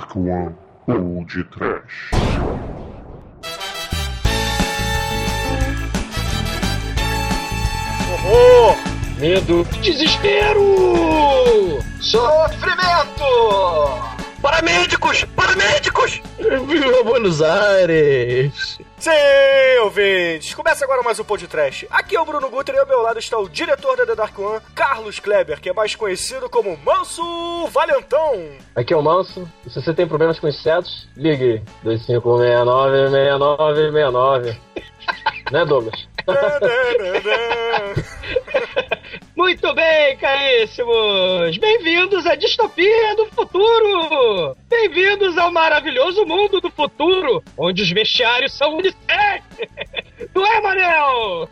Dark One ou de Trash. Horror! Medo! Desespero! Sofrimento! Paramédicos! Paramédicos! Viva Buenos Aires! Sim, ouvintes! Começa agora mais um podcast. Aqui é o Bruno Guter e ao meu lado está o diretor da The Dark One, Carlos Kleber, que é mais conhecido como Manso Valentão. Aqui é o Manso, e se você tem problemas com insetos, ligue 2569-6969. né, Douglas? Muito bem, caríssimos! Bem-vindos à distopia do futuro! Bem-vindos ao maravilhoso mundo do futuro, onde os vestiários são unicef! Não é, Manel?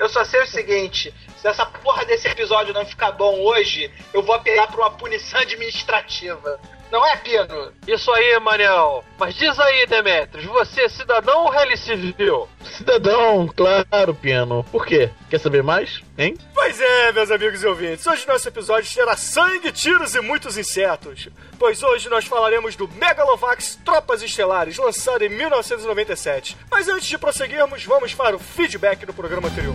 Eu só sei o seguinte: se essa porra desse episódio não ficar bom hoje, eu vou apelar pra uma punição administrativa. Não é, Pino? Isso aí, Manel. Mas diz aí, Demetrios, você é cidadão ou rally civil? Cidadão, claro, Piano. Por quê? Quer saber mais? Hein? Pois é, meus amigos e ouvintes, hoje nosso episódio terá sangue, tiros e muitos insetos. Pois hoje nós falaremos do Megalovax Tropas Estelares, lançado em 1997. Mas antes de prosseguirmos, vamos para o feedback do programa anterior.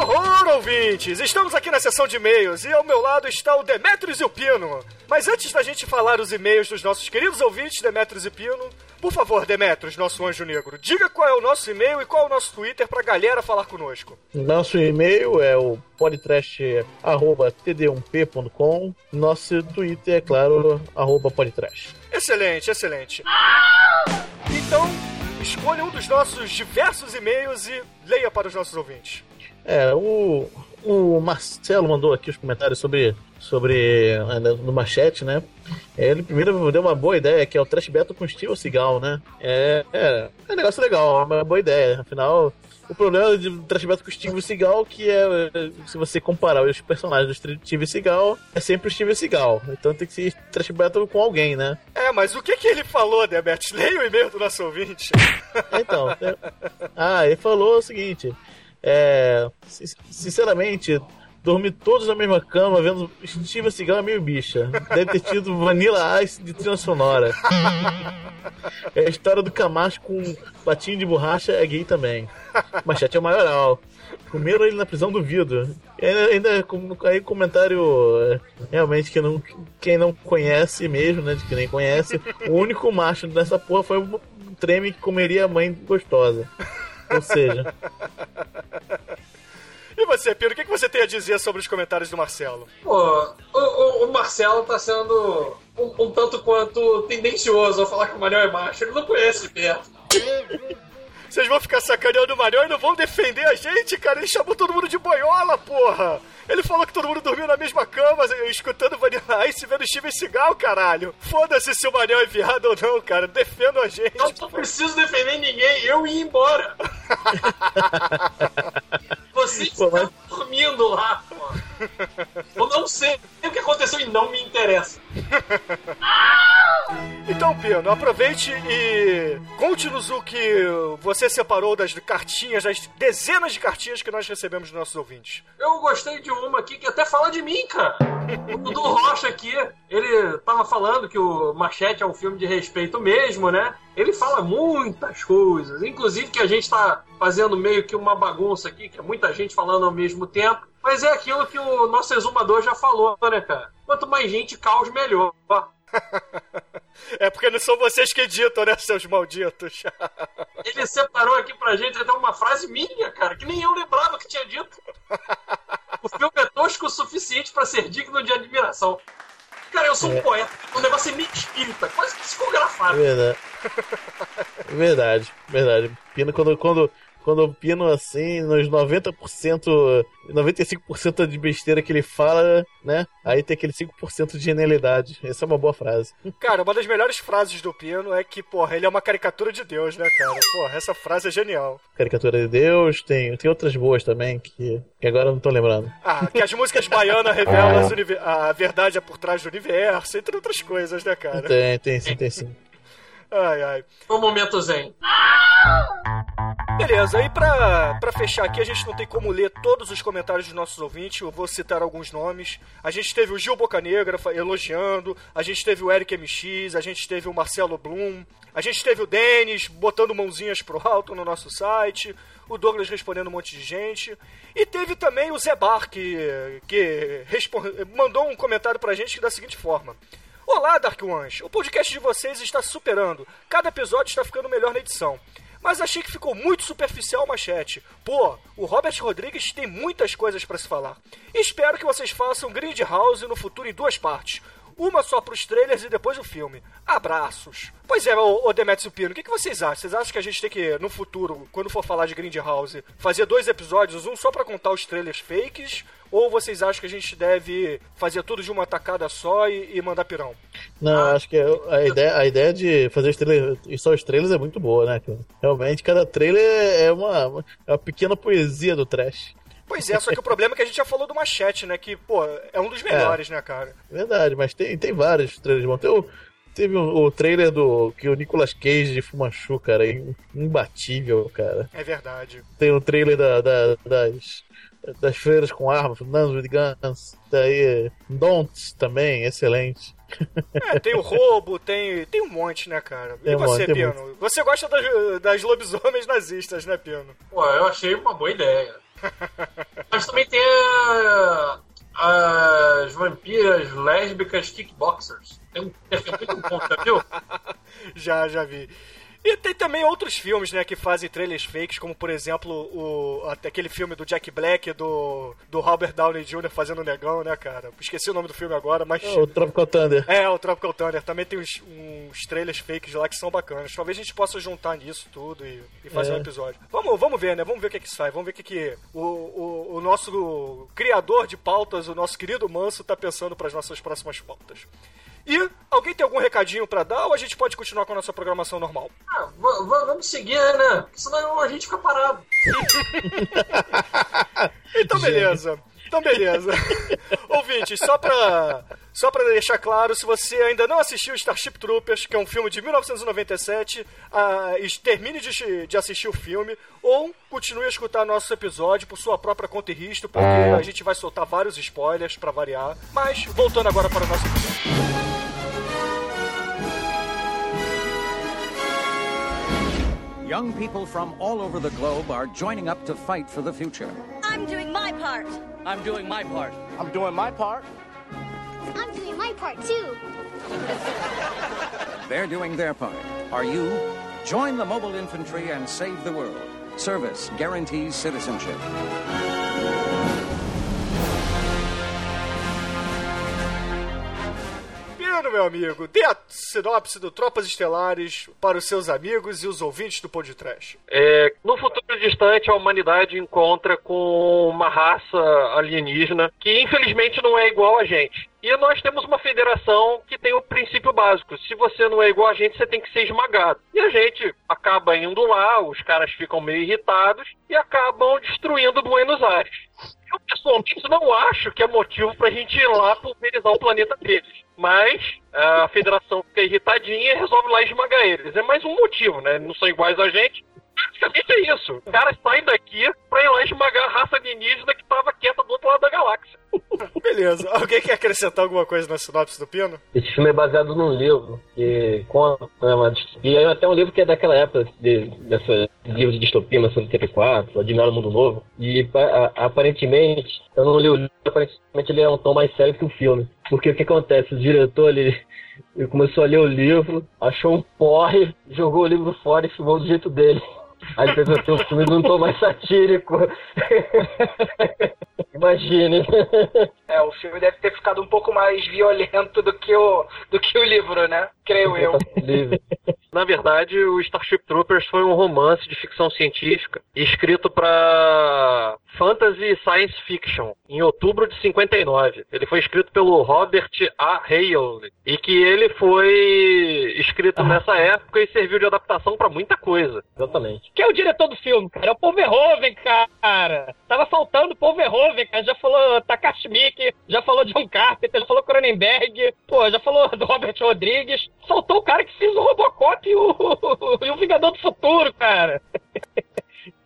Horror, ouvintes! Estamos aqui na sessão de e-mails e ao meu lado está o Demetrios e o Pino. Mas antes da gente falar os e-mails dos nossos queridos ouvintes, Demetrios e Pino, por favor, Demetrios, nosso anjo negro, diga qual é o nosso e-mail e qual é o nosso Twitter pra galera falar conosco. Nosso e-mail é o podtrash.td1p.com. Nosso Twitter é, claro, arroba podtrash. Excelente, excelente. Então, escolha um dos nossos diversos e-mails e leia para os nossos ouvintes. É, o, o Marcelo mandou aqui os comentários sobre, sobre no Machete, né? Ele primeiro deu uma boa ideia, que é o Trash Battle com Steve Seagal, né? É, é, é um negócio legal, é uma boa ideia. Afinal, o problema de Trash Battle com Steve Seagal que é, se você comparar os personagens do Steve Seagal, é sempre o Steve Seagal. Então tem que ser Trash Battle com alguém, né? É, mas o que que ele falou, Debert? Leia o e-mail do nosso ouvinte. Então, é... ah, ele falou o seguinte... É, sinceramente, dormir todos na mesma cama vendo Steve Seagal meio bicha. Deve ter tido Vanilla Ice de trilha sonora. É a história do Camacho com patinho de borracha é gay também. Machete é maioral. Comeram ele na prisão do vidro. E ainda, ainda aí comentário é, realmente que não, quem não conhece mesmo, né? De que nem conhece, o único macho dessa porra foi o treme que comeria a mãe gostosa. Ou seja. E você, Piro, o que você tem a dizer sobre os comentários do Marcelo? Pô, o, o, o Marcelo tá sendo um, um, tanto quanto tendencioso a falar que o Manel é macho. Ele não conhece de perto. Vocês vão ficar sacaneando o Manel e não vão defender a gente, cara? Ele chamou todo mundo de boiola, porra! Ele falou que todo mundo dormiu na mesma cama, escutando Vanilla Ice vendo Steven Seagal, caralho! Foda-se se o Manel é viado ou não, cara. Defendam a gente. Eu não preciso defender ninguém, eu ia embora. Vocês estão dormindo lá, pô. Eu não sei o que aconteceu e não me interessa. Então, Pino, aproveite e conte-nos o que você separou das cartinhas, das dezenas de cartinhas que nós recebemos dos nossos ouvintes. Eu gostei de uma aqui que até fala de mim, cara. O Dudu Rocha aqui, ele tava falando que o Machete é um filme de respeito mesmo, né? Ele fala muitas coisas, inclusive que a gente tá fazendo meio que uma bagunça aqui, que é muita gente falando ao mesmo tempo. Mas é aquilo que o nosso exumador já falou, né, cara? Quanto mais gente, caos melhor. É porque não são vocês que editam, né, seus malditos? Ele separou aqui pra gente até uma frase minha, cara, que nem eu lembrava que tinha dito. O filme é tosco o suficiente para ser digno de admiração. Cara, eu sou um é. poeta. O negócio é meio espírita, quase psicografado. Verdade. Verdade, verdade. Pino, quando, quando quando o Pino, assim, nos 90%, 95% de besteira que ele fala, né? Aí tem aquele 5% de genialidade. Essa é uma boa frase. Cara, uma das melhores frases do Pino é que, porra, ele é uma caricatura de Deus, né, cara? Porra, essa frase é genial. Caricatura de Deus, tem, tem outras boas também, que, que agora eu não tô lembrando. Ah, que as músicas baianas revelam a verdade é por trás do universo, entre outras coisas, né, cara? Tem, tem sim, tem sim. Ai, ai. Foi um momento zen. Beleza, e pra, pra fechar aqui, a gente não tem como ler todos os comentários dos nossos ouvintes, eu vou citar alguns nomes. A gente teve o Gil Bocanegra elogiando, a gente teve o Eric MX, a gente teve o Marcelo Blum, a gente teve o Denis botando mãozinhas pro alto no nosso site, o Douglas respondendo um monte de gente, e teve também o Zé Bar, que, que respon- mandou um comentário pra gente da seguinte forma. Olá, Dark Ones! O podcast de vocês está superando. Cada episódio está ficando melhor na edição. Mas achei que ficou muito superficial o machete. Pô, o Robert Rodrigues tem muitas coisas para se falar. Espero que vocês façam Grindhouse no futuro em duas partes. Uma só pros trailers e depois o filme. Abraços. Pois é, ô, ô Demetrius e o que, que vocês acham? Vocês acham que a gente tem que, no futuro, quando for falar de Grindhouse, fazer dois episódios, um só pra contar os trailers fakes? Ou vocês acham que a gente deve fazer tudo de uma tacada só e, e mandar pirão? Não, acho que a ideia, a ideia de fazer os trailers, e só os trailers é muito boa, né? cara? Realmente, cada trailer é uma, é uma pequena poesia do trash. Pois é, só que o problema é que a gente já falou do Machete, né? Que, pô, é um dos melhores, né, cara? Verdade, mas tem, tem vários trailers bons. Tem o- teve o, o trailer do que o Nicolas Cage de Fumanchu, cara, é imbatível, cara. É verdade. Tem o trailer da, da- das, das freiras com armas, Nuns with Guns. Daí, Don't também, excelente. É, tem o roubo, tem, tem um monte, né, cara? Tem e um você, monte, Pino? Você gosta das, das lobisomens nazistas, né, Pino? Pô, eu achei uma boa ideia. Mas também tem a- as vampiras lésbicas kickboxers. Tem um perfil muito bom, já viu? Já, já vi. E tem também outros filmes, né, que fazem trailers fakes, como por exemplo o aquele filme do Jack Black do do Robert Downey Jr. fazendo o negão, né, cara? Esqueci o nome do filme agora, mas O Tropical Thunder. É, o Tropical Thunder. Também tem uns, uns trailers fakes lá que são bacanas. Talvez a gente possa juntar nisso tudo e, e fazer É. um episódio. Vamos, vamos ver, né? Vamos ver o que, que sai. Vamos ver o que, que o, o, o nosso criador de pautas, o nosso querido Manso, tá pensando para as nossas próximas pautas. E alguém tem algum recadinho pra dar ou a gente pode continuar com a nossa programação normal? Ah, va- va- vamos seguir, né? Porque senão a gente fica parado. Então beleza. Então beleza. Ouvintes, só pra, só pra deixar claro, se você ainda não assistiu Starship Troopers, que é um filme de 1997, ah, termine de, de assistir o filme ou continue a escutar nosso episódio por sua própria conta e risco, porque a gente vai soltar vários spoilers pra variar. Mas, voltando agora para o nosso episódio. Young people from all over the globe are joining up to fight for the future. I'm doing my part. I'm doing my part. I'm doing my part. I'm doing my part too. They're doing their part. Are you? Join the mobile infantry and save the world. Service guarantees citizenship. Pino, meu amigo, dê a sinopse do Tropas Estelares para os seus amigos e os ouvintes do Pod Trash. É, no futuro distante, a humanidade encontra com uma raça alienígena que infelizmente não é igual a gente. E nós temos uma federação que tem o princípio básico: se você não é igual a gente, você tem que ser esmagado. E a gente acaba indo lá, os caras ficam meio irritados e acabam destruindo Buenos Aires. Eu pessoalmente não acho que é motivo pra gente ir lá pulverizar o planeta deles. Mas a federação fica irritadinha e resolve lá esmagar eles. É mais um motivo, né? Não são iguais a gente. Basicamente é isso. Os caras saem daqui pra ir lá esmagar a raça alienígena que tava quieta do outro lado da galáxia. Beleza. Alguém quer acrescentar alguma coisa na sinopse do Pino? Esse filme é baseado num livro que conta né, uma distopia. É até um livro que é daquela época, de, dessa livro de distopia, 1984, Admirar o Mundo Novo. E a- aparentemente, eu não li o livro, aparentemente ele é um tom mais sério que o filme. Porque o que acontece? O diretor, ele, ele começou a ler o livro, achou um porre, jogou o livro fora e filmou do jeito dele. Aí ele fez assim, um filme num tom mais satírico. Imagine. É, o filme deve ter ficado um pouco mais violento do que o, do que o livro, né? Creio eu. Na verdade, o Starship Troopers foi um romance de ficção científica escrito para Fantasy Science Fiction em outubro de 59. Ele foi escrito pelo Robert A. Hale e que ele foi escrito nessa época e serviu de adaptação para muita coisa. Exatamente. Quem é o diretor do filme, cara? É o Paul Verhoeven, cara. Tava faltando o Paul Verhoeven, cara. Já falou Takashi Miike, já falou John Carpenter, já falou Cronenberg, pô, já falou do Robert Rodrigues. Faltou o cara que fez o Robocop e o, e o Vingador do Futuro, cara.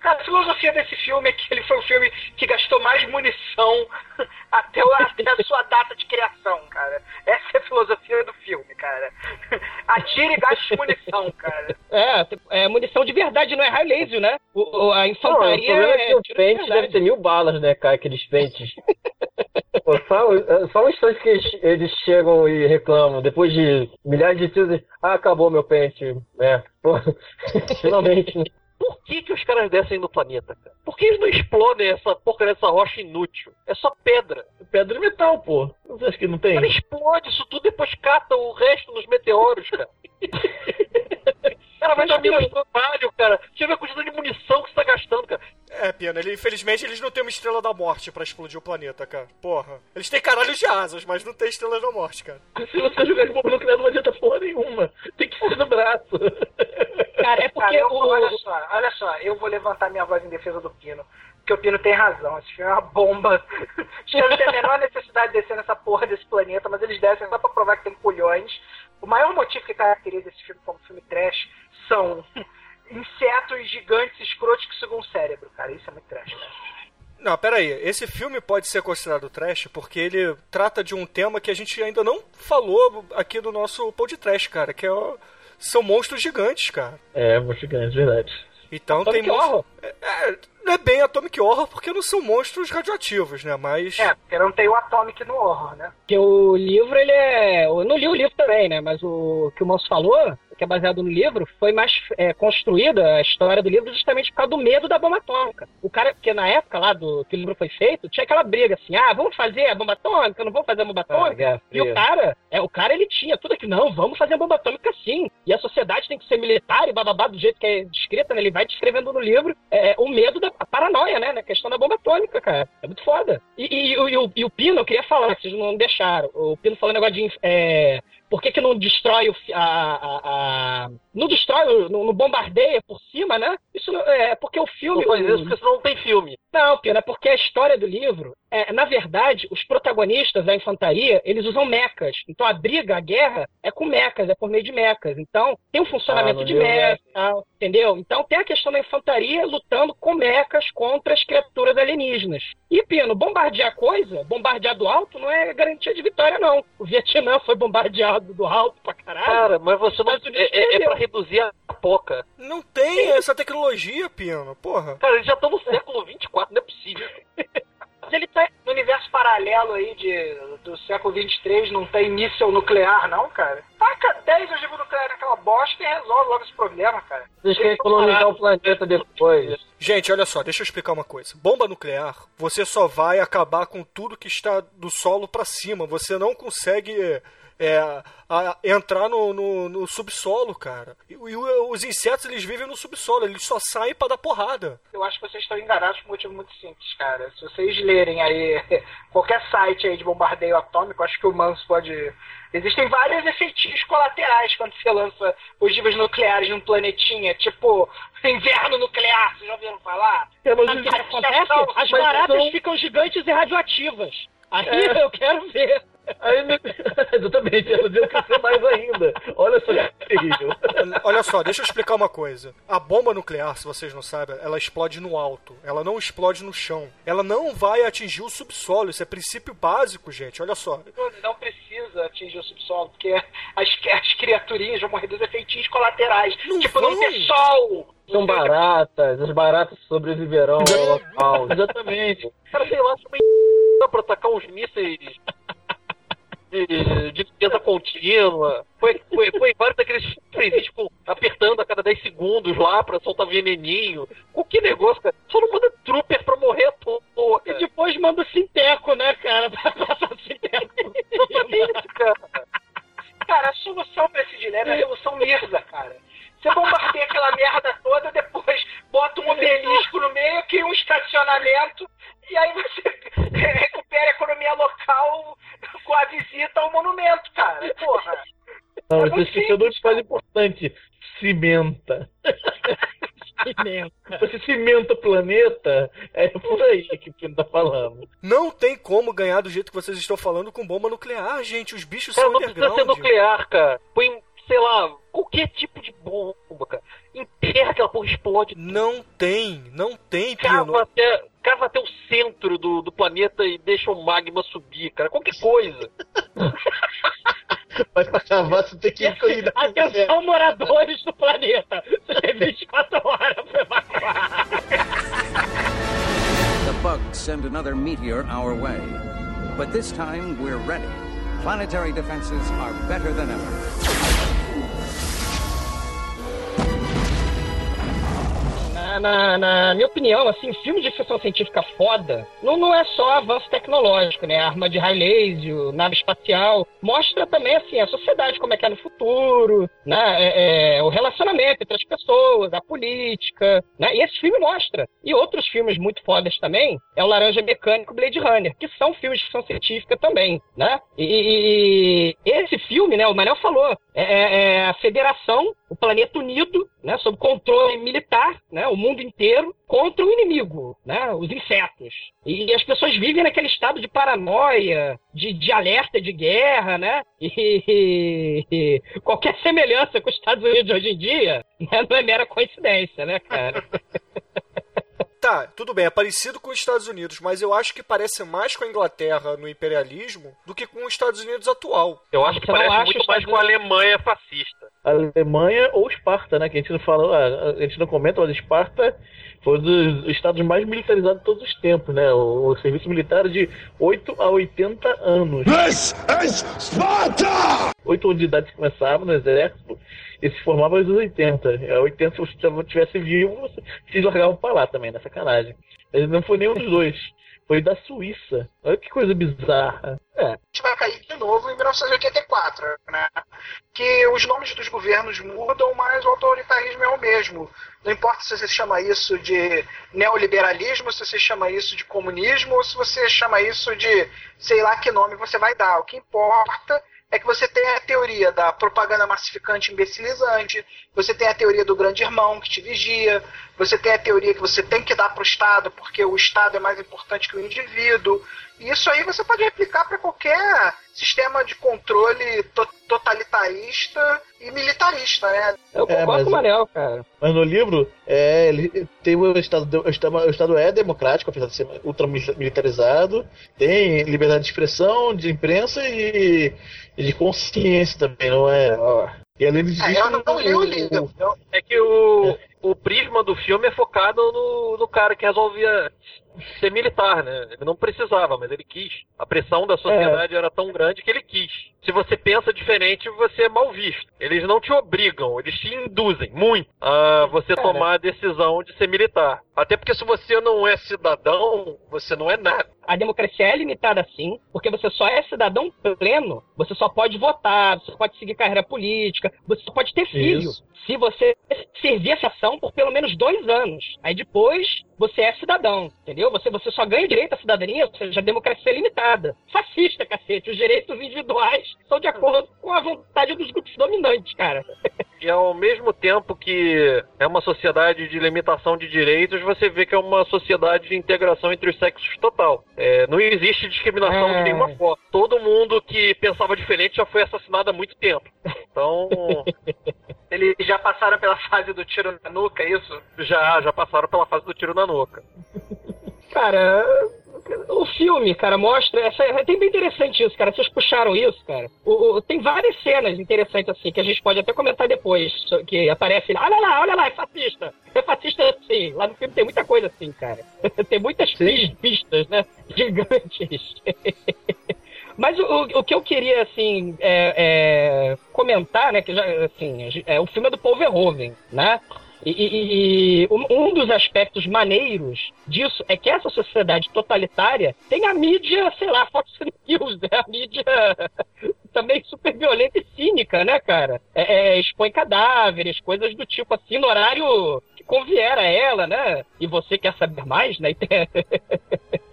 Cara, a filosofia desse filme é que ele foi o filme que gastou mais munição até, o, até a sua data de criação, cara. Essa é a filosofia do filme, cara. Atire e gaste munição, cara. É, é munição de verdade, não é high laser, né? O, a Não, o infantaria problema é que o de pente verdade. deve ter mil balas, né, cara? Aqueles pentes. Só, só um instante que eles, chegam e reclamam, depois de milhares de tiros, ah, acabou meu pente. É, pô, finalmente. né? Por que, que os caras descem no planeta, cara? Por que eles não explodem essa porca dessa rocha inútil? É só pedra. Pedra de metal, pô. Você acha que não tem? Cara, explode isso tudo depois cata o resto nos meteoros, cara. cara, vai dar no trabalho, cara. Deixa eu ver a quantidade de munição que você tá gastando, cara. É, Pena, ele, infelizmente eles não têm uma estrela da morte pra explodir o planeta, cara. Porra. Eles têm caralho de asas, mas não tem estrela da morte, cara. Se você jogar de bomba nuclear não adianta porra nenhuma. Tem que ser no braço. Cara, é porque Cara, eu, o... olha só, olha só, eu vou levantar minha voz em defesa do Pino. Porque o Pino tem razão, esse filme é uma bomba. Os caras não têm a menor necessidade de descer nessa porra desse planeta, mas eles descem só pra provar que tem colhões. O maior motivo que caracteriza esse filme como filme trash são insetos gigantes escrotos que sugam o cérebro, cara. Isso é muito trash, cara. Não, pera aí. Esse filme pode ser considerado trash porque ele trata de um tema que a gente ainda não falou aqui no nosso podcast, cara, que é o- são monstros gigantes, cara. É, vou gigante, verdade. Então Atomic tem monstros- Horror. É, é, não é bem Atomic Horror porque não são monstros radioativos, né? Mas É, porque não tem o Atomic no horror, né? Porque o livro, ele é. Eu não li o livro também, né? Mas o que o Moço falou, que é baseado no livro, foi mais é, construída a história do livro justamente por causa do medo da bomba atômica. O cara, porque na época lá do que o livro foi feito, tinha aquela briga assim: ah, vamos fazer a bomba atômica, não vamos fazer a bomba atômica. Guerra E o cara, é, o cara ele tinha tudo aqui, não, vamos fazer a bomba atômica sim. E a sociedade tem que ser militar e bababá do jeito que é descrita, né? Ele vai descrevendo no livro é, o medo da paranoia, né? Na questão da bomba atômica, cara. É muito foda. E, e- e o- e o Pino, eu queria falar, que vocês não deixaram. O Pino falou um negócio de. é, por que, que não destrói o. A, a- a- não destrói, não, não bombardeia por cima, né? Isso não- é porque o filme. Não faz isso porque senão não tem filme. não, Pena, é porque a história do livro, é, na verdade, os protagonistas da infantaria, eles usam mecas. Então a briga, a guerra, é com mecas, é por meio de mecas. Então tem um funcionamento Ah, de livro, meca e tal, entendeu? Então tem a questão da infantaria lutando com mecas contra as criaturas alienígenas. E, Pino, bombardear coisa, bombardear do alto, não é garantia de vitória, não. O Vietnã foi bombardeado do alto pra caralho. Cara, mas você não. É, é, é pra reduzir a poca. não tem essa tecnologia, Pino. Porra. Cara, eles já estão no século 24, não é possível. Mas ele tá no universo paralelo aí de, do século 23, não tem míssel nuclear, não, cara? Taca 10 ogivas nucleares naquela bosta e resolve logo esse problema, cara. Vocês querem colonizar o planeta depois. Gente, olha só, deixa eu explicar uma coisa. Bomba nuclear, você só vai acabar com tudo que está do solo pra cima. Você não consegue é, a- entrar no, no- no subsolo, cara. E, e os insetos, eles vivem no subsolo, eles só saem pra dar porrada. Eu acho que vocês estão enganados por um motivo muito simples, cara. Se vocês lerem aí qualquer site aí de bombardeio atômico, acho que o Manso pode. Existem vários efeitinhos colaterais quando você lança ogivas nucleares num planetinha, tipo inverno nuclear, vocês já ouviram falar? Sabe o que acontece? As baratas ficam gigantes e radioativas. Aí É. eu quero ver. Aí, né, exatamente, elas iam crescer mais ainda. Olha só que terrível. Olha só, deixa eu explicar uma coisa. A bomba nuclear, se vocês não sabem, ela explode no alto. Ela não explode no chão. Ela não vai atingir o subsolo. Isso é princípio básico, gente. Olha só. Não, precisa atingir o subsolo, porque as, as criaturinhas vão morrer dos efeitinhos colaterais. Não tipo, não ter sol! São baratas, as baratas sobreviverão ao local. Exatamente. Cara, sei lá, se uma pra atacar uns mísseis de, de limpeza contínua. Foi, foi, foi vários daqueles freezinhos tipo, apertando a cada 10 segundos lá pra soltar veneninho. O que negócio, cara? Só não manda trooper pra morrer à toa. E depois manda o sinteco, né, cara? Pra passar o sinteco. Cara. Cara, a solução pra esse dilema é a revolução Mirza, cara. Você bombardeia aquela merda toda, depois bota um obelisco no meio, cria um estacionamento, e aí você recupera a economia local com a visita ao monumento, cara. Porra. Não, é você esqueceu do mais importante: cimenta. cimenta. Você cimenta o planeta? É por aí que o Pino tá falando. Não tem como ganhar do jeito que vocês estão falando com bomba nuclear, gente. Os bichos cara, são não underground. Não precisa ser nuclear, cara. Põe sei lá, qualquer tipo de bomba, cara. Enterra aquela porra, explode. Não tem, não tem, Pino. Cava até, cava até o centro do, do planeta e deixa o magma subir, cara. Qualquer coisa. Mas pra cavar você tem que ir Atenção, moradores do planeta. Você tem 24 horas pra evacuar. The bugs send another meteor our way. But this time, we're ready. Planetary defenses are better than ever. Na, na- minha opinião, assim, filme de ficção científica foda não, não é só avanço tecnológico, né? Arma de raio laser, nave espacial. Mostra também, assim, a sociedade como é que é no futuro, né? É, é, o relacionamento entre as pessoas, a política, né? E esse filme mostra. E outros filmes muito fodas também é o Laranja Mecânico Blade Runner, que são filmes de ficção científica também, né? E, e- e esse filme, né? O Manel falou, é, é- é a Federação, o planeta unido, né? Sob controle militar, né? O mundo inteiro contra o inimigo, né? Os insetos. E, as pessoas vivem naquele estado de paranoia, de, de alerta de guerra, né? E, e qualquer semelhança com os Estados Unidos hoje em dia né? não é mera coincidência, né, cara? Tá, tudo bem, é parecido com os Estados Unidos, mas eu acho que parece mais com a Inglaterra no imperialismo do que com os Estados Unidos atual. Eu acho que parece muito mais com a Alemanha fascista. Alemanha ou Esparta, né? Que a gente não fala, ah, a gente não comenta, mas Esparta foi um dos estados mais militarizados de todos os tempos, né? O, o serviço militar é de 8 a 80 anos. This is Sparta! 8 anos de idade começava no exército e se formava aos 80. A 80, se você estivesse vivo, você se largava pra lá também, na sacanagem. Ele não foi nenhum dos dois. Foi da Suíça. Olha que coisa bizarra. É. A gente vai cair de novo em 1984, né? Que os nomes dos governos mudam, mas o autoritarismo é o mesmo. Não importa se você chama isso de neoliberalismo, se você chama isso de comunismo, ou se você chama isso de sei lá que nome você vai dar. O que importa é que você tem a teoria da propaganda massificante imbecilizante, você tem a teoria do grande irmão que te vigia, você tem a teoria que você tem que dar para o Estado porque o Estado é mais importante que o indivíduo. E isso aí você pode replicar para qualquer sistema de controle to- totalitarista e militarista, né? Eu É, concordo mas- com o Manel, cara. Mas no livro, é, ele tem o estado, o estado, o estado é democrático, apesar de ser ultramilitarizado, tem liberdade de expressão, de imprensa e, e de consciência também, não é? Ó. E além disso, É, eu não li o livro. É que o, o prisma do filme é focado no, no cara que resolvia ser militar, né? Ele não precisava, mas ele quis. A pressão da sociedade era tão grande que ele quis. Se você pensa diferente, você é mal visto. Eles não te obrigam, eles te induzem muito a você Cara. tomar a decisão de ser militar. Até porque se você não é cidadão, você não é nada. A democracia é limitada assim, porque você só é cidadão pleno, você só pode votar, você pode seguir carreira política, você só pode ter filho. Isso. Se você servir essa ação por pelo menos dois anos. Aí depois você é cidadão, entendeu? Você, você só ganha direito à cidadania, ou seja, a democracia é limitada. Fascista, cacete. Os direitos individuais são de acordo com a vontade dos grupos dominantes, cara. E ao mesmo tempo que é uma sociedade de limitação de direitos, você vê que é uma sociedade de integração entre os sexos total. É, não existe discriminação É. de nenhuma forma. Todo mundo que pensava diferente já foi assassinado há muito tempo. Então, Eles já passaram pela fase do tiro na nuca, é isso? já, já passaram pela fase do tiro na Cara, o filme, cara, mostra. Essa, é tem bem interessante isso, cara. Vocês puxaram isso, cara. O, o- tem várias cenas interessantes, assim, que a gente pode até comentar depois. Que aparece lá, olha lá, olha lá, é fascista. É fascista assim. Lá no filme tem muita coisa assim, cara. tem muitas pis- pistas, né? Gigantes. Mas o, o- que eu queria, assim, é, é, comentar, né, que já, assim, é, o filme é do Paul Verhoeven, né? E, e- e um dos aspectos maneiros disso é que essa sociedade totalitária tem a mídia, sei lá, Fox News, né? A mídia também super violenta e cínica, né, cara? É, é, expõe cadáveres, coisas do tipo assim, no horário convier a ela, né? E você quer saber mais, né?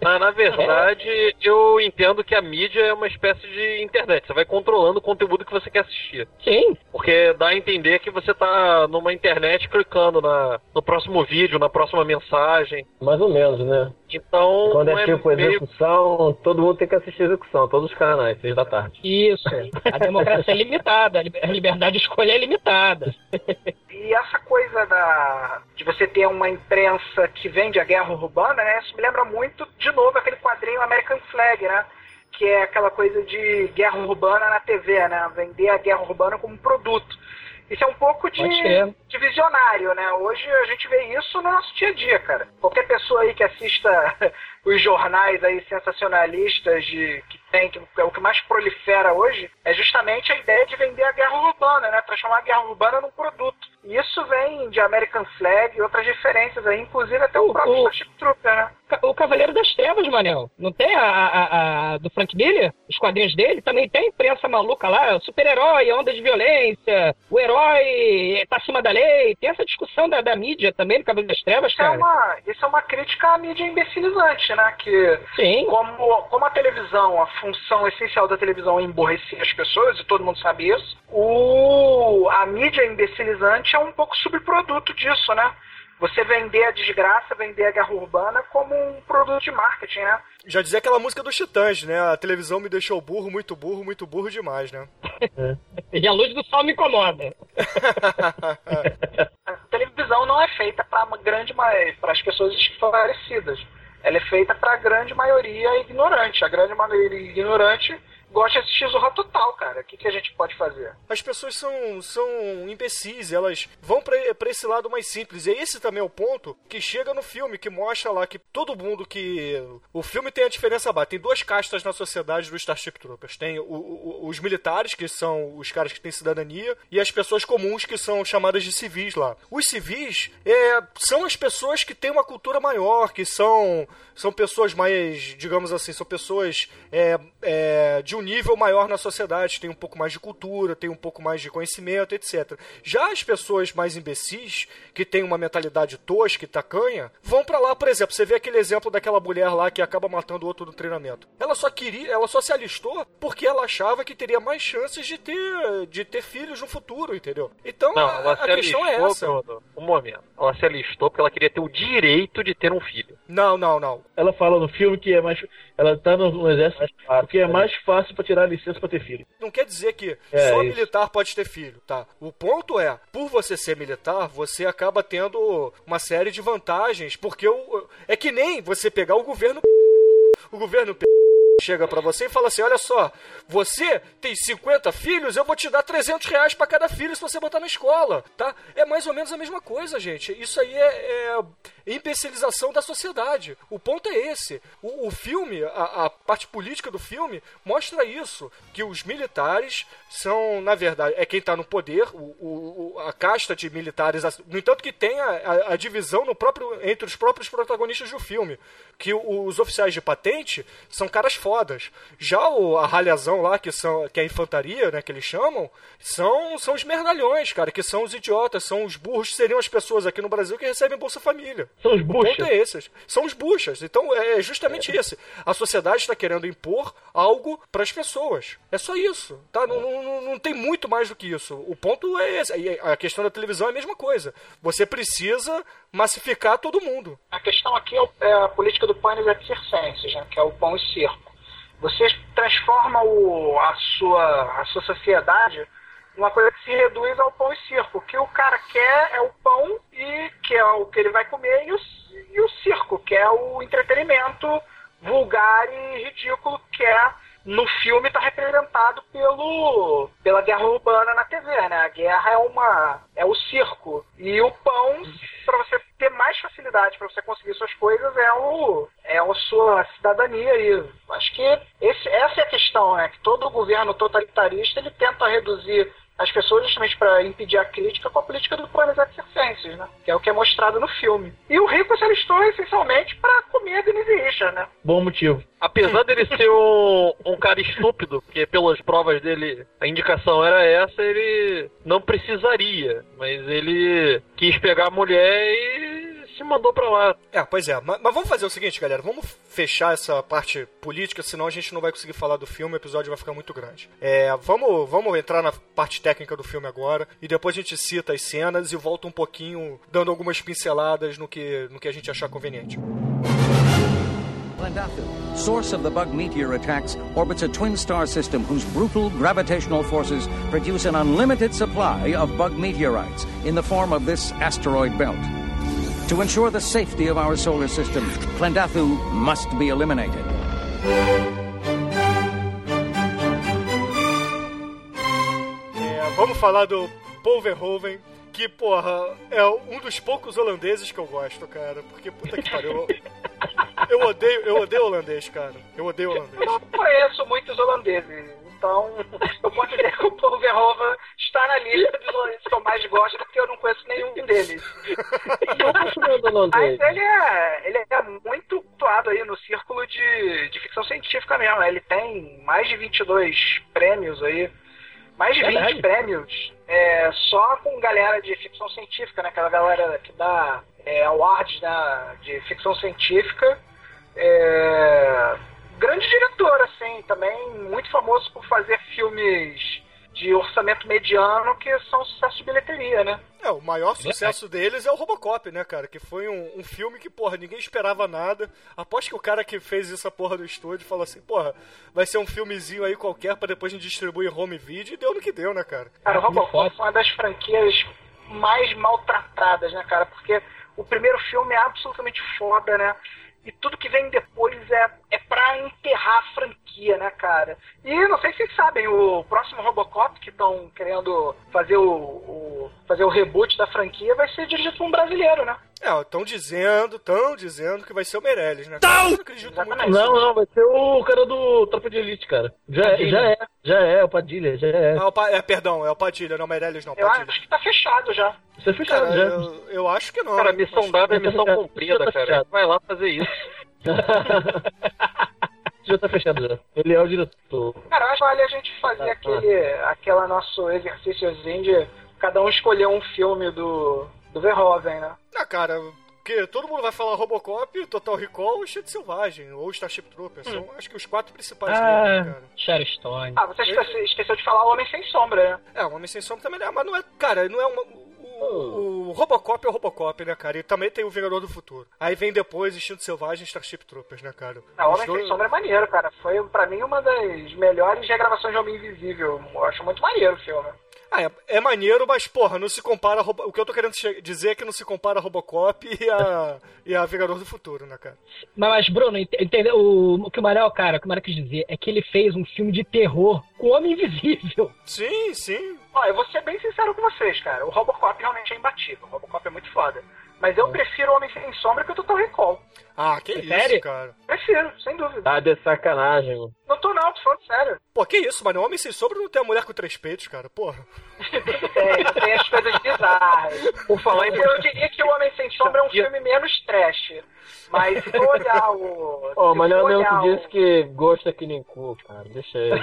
Na, na verdade, eu entendo que a mídia é uma espécie de internet. Você vai controlando o conteúdo que você quer assistir. Sim. Porque dá a entender que você tá numa internet clicando na, no próximo vídeo, na próxima mensagem. Mais ou menos, né? Então. Quando não é tipo meio- execução, todo mundo tem que assistir a execução, todos os canais, seis da tarde. Isso. A democracia é limitada, a liberdade de escolha é limitada. E essa coisa da de você ter uma imprensa que vende a guerra urbana, né? Isso me lembra muito, de novo, aquele quadrinho American Flag, né? Que é aquela coisa de guerra urbana na TV, né? Vender a guerra urbana como um produto. Isso é um pouco de, de visionário, né? Hoje a gente vê isso no nosso dia a dia, cara. Qualquer pessoa aí que assista os jornais aí sensacionalistas de que tem, que é o que mais prolifera hoje, é justamente a ideia de vender a guerra urbana, né? Transformar a guerra urbana num produto. Isso vem de American Flag e outras referências aí, inclusive até o próprio o- Trooper, né? O Cavaleiro das Trevas, Manel. Não tem a, a- a- do Frank Miller? Os quadrinhos dele? Também tem a imprensa maluca lá, super-herói, onda de violência, o herói tá acima da lei. Tem essa discussão da, da mídia também do Cavaleiro das Trevas, Isso é, cara. uma, isso é uma crítica à mídia imbecilizante, né? Que Sim. como, como a televisão, a função essencial da televisão é emborrecer as pessoas, e todo mundo sabe isso, o, a mídia imbecilizante é um pouco subproduto disso, né? Você vender a desgraça, vender a guerra urbana como um produto de marketing, né? Já dizia aquela música dos Titãs, né? A televisão me deixou burro, muito burro, muito burro demais, né? E a luz do sol me incomoda. A televisão não é feita para grande para as pessoas esclarecidas. Ela é feita para a grande maioria ignorante. A grande maioria ignorante gosta de assistir Zorra Total, cara. O que, que a gente pode fazer? As pessoas são, são imbecis, elas vão pra esse lado mais simples. E esse também é o ponto que chega no filme, que mostra lá que todo mundo que. O filme tem a diferença básica. Tem duas castas na sociedade do Starship Troopers. Tem o- o- os militares, que são os caras que têm cidadania, e as pessoas comuns, que são chamadas de civis lá. Os civis é, são as pessoas que têm uma cultura maior, que são, são pessoas mais, digamos assim, são pessoas é, é, de um nível maior na sociedade, tem um pouco mais de cultura, tem um pouco mais de conhecimento, etc. Já as pessoas mais imbecis, que têm uma mentalidade tosca e tacanha, vão pra lá, por exemplo, você vê aquele exemplo daquela mulher lá que acaba matando o outro no treinamento. Ela só queria, ela só se alistou porque ela achava que teria mais chances de ter, de ter filhos no futuro, entendeu? Então Não, a, ela a questão é essa. Bruno, um momento. Ela se alistou porque ela queria ter o direito de ter um filho. Não, não, não. Ela fala no filme que é mais. Ela tá no, no exército porque é mais fácil pra tirar a licença pra ter filho. Não quer dizer que É, só isso. militar pode ter filho, tá? O ponto é, por você ser militar, você acaba tendo uma série de vantagens, porque o, é que nem você pegar o governo o governo chega pra você e fala assim, olha só, você tem 50 filhos, eu vou te dar 300 reais pra cada filho se você botar na escola, tá? É mais ou menos a mesma coisa, gente. Isso aí é, é imbecilização da sociedade. O ponto é esse. O, o filme, a, a parte política do filme, mostra isso. Que os militares são, na verdade, é quem tá no poder, o, o- a casta de militares. No entanto, que tem a, a- a divisão no próprio, entre os próprios protagonistas do filme. Que os oficiais de patente são caras fodas. Já o, a ralhazão lá, que, são, que é a infantaria, né, que eles chamam, são, são os merdalhões, cara, que são os idiotas, são os burros, seriam as pessoas aqui no Brasil que recebem Bolsa Família. São os O buchas. ponto é esse. São os buchas. Então é justamente esse. A sociedade está querendo impor algo para as pessoas. É só isso. Tá? Não, não, não- não tem muito mais do que isso. O ponto é esse. A questão da televisão é a mesma coisa. Você precisa massificar todo mundo. A questão aqui é, o- é a política do pão e circenses, né? Que é o pão e circo. Você transforma o, a, sua, a sua sociedade numa coisa que se reduz ao pão e circo. O que o cara quer é o pão, que é o que ele vai comer, e o, e o circo, que é o entretenimento vulgar e ridículo que é no filme está representado pelo pela guerra urbana na TV, né? A guerra é uma é o circo e o pão para você ter mais facilidade para você conseguir suas coisas é o é a sua cidadania e acho que esse, essa é a questão, né? Que todo governo totalitarista ele tenta reduzir as pessoas justamente para impedir a crítica com a política do planos circenses, né? Que é o que é mostrado no filme. E o rico se alistou essencialmente para comer a Denise Richard, né? Bom motivo. Apesar dele ser um, um cara estúpido, porque pelas provas dele a indicação era essa, ele não precisaria. Mas ele quis pegar a mulher e se mandou pra lá. É, pois é. Mas, mas vamos fazer o seguinte, galera. Vamos fechar essa parte política, senão a gente não vai conseguir falar do filme, o episódio vai ficar muito grande. É, vamos, vamos entrar na parte técnica do filme agora, e depois a gente cita as cenas e volta um pouquinho, dando algumas pinceladas no que, no que a gente achar conveniente. Plandathu, source of the bug meteor attacks, orbits a twin star system whose brutal gravitational forces produce an unlimited supply of bug meteorites in the form of this asteroid belt. To ensure the safety of our solar system, Plandathu must be eliminated. É, vamos falar do Paul Verhoeven, que, porra, é um dos poucos holandeses que eu gosto, cara. Porque, puta que pariu. Eu odeio, eu odeio holandês, cara. Eu odeio holandês. Eu não conheço muitos holandeses, então eu posso dizer que o Paul Verhoeven está na lista dos holandeses que eu mais gosto, porque eu não conheço nenhum deles. Mas ele é, ele é muito atuado aí no círculo de, de ficção científica mesmo. né? Ele tem mais de 22 prêmios aí. Mais de 20 Verdade. prêmios é, só com galera de ficção científica, né? Aquela galera que dá é, awards né, de ficção científica. É, grande diretor, assim, também muito famoso por fazer filmes de orçamento mediano que são sucesso de bilheteria, né? É, o maior sucesso deles é o Robocop, né, cara? Que foi um, um filme que, porra, ninguém esperava nada. Aposto que o cara que fez essa porra do estúdio falou assim, porra, vai ser um filmezinho aí qualquer pra depois a gente distribuir home video e deu no que deu, né, cara? Cara, o Robocop foi uma das franquias mais maltratadas, né, cara? Porque o primeiro filme é absolutamente foda, né? E tudo que vem depois é, é pra enterrar a franquia, né, cara? E não sei se vocês sabem, o próximo Robocop que estão querendo fazer o, o- fazer o reboot da franquia vai ser dirigido por um brasileiro, né? É, estão dizendo, estão dizendo que vai ser o Meirelles, né? Eu não acredito muito nisso. Não, não, vai ser o cara do Tropa de Elite, cara. Já, é, já é, já é, o Padilha, já é. Ah, o Pa- é, perdão, é o Padilha, não, Meirelles não, Eu Padilha. acho que tá fechado já. Isso é fechado Cara, já. eu, eu acho que não. Cara, missão dada é missão tá cumprida, cara. fechado. Vai lá fazer isso. já tá fechado já. Ele é o diretor. Cara, eu acho que vale a gente fazer Ah, aquele aquela nosso exercíciozinho de cada um escolher um filme do, do Verhoeven, né? Ah, cara, porque todo mundo vai falar Robocop, Total Recall e Cheio de Selvagem, ou Starship Troopers. São, acho que os quatro principais Ah, deles, cara. Stone. Ah, você esqueceu, esqueceu de falar o Homem Sem Sombra, né? É, o Homem Sem Sombra também é, mas não é. Cara, não é uma. O, o Robocop é o Robocop, né, cara? E também tem o Vingador do Futuro. Aí vem depois Instinto Selvagem e Starship Troopers, né, cara? Ah, o Os Homem dois- Sem Sombra é maneiro, cara. Foi, pra mim, uma das melhores regravações de Homem Invisível. Eu acho muito maneiro o filme. Ah, é, é maneiro, mas, porra, não se compara. a Robo- O que eu tô querendo dizer é que não se compara a Robocop e a, e a Vingador do Futuro, né, cara? Mas, mas, Bruno, ent- entendeu? O, o que o Mariel, cara, o que o Mariel quis dizer é que ele fez um filme de terror com o Homem Invisível. Sim, sim. Ó, eu vou ser bem sincero com vocês, cara. O Robocop realmente é imbatível. O Robocop é muito foda. Mas eu prefiro o Homem Sem Sombra que o Total Recall. Ah, que isso, Sério? cara. Prefiro, sem dúvida. Tá de sacanagem, mano. Não tô não, tô falando sério. Pô, que isso, mano? Homem Sem Sombra não tem a mulher com três peitos, cara. Porra. Tem, tem as coisas bizarras. Por falar em Eu diria que o Homem Sem Sombra é um filme menos trash. Mas se for olhar o. Ó, se mas não é for o que disse que gosta que nem cu, cara. Deixa ele.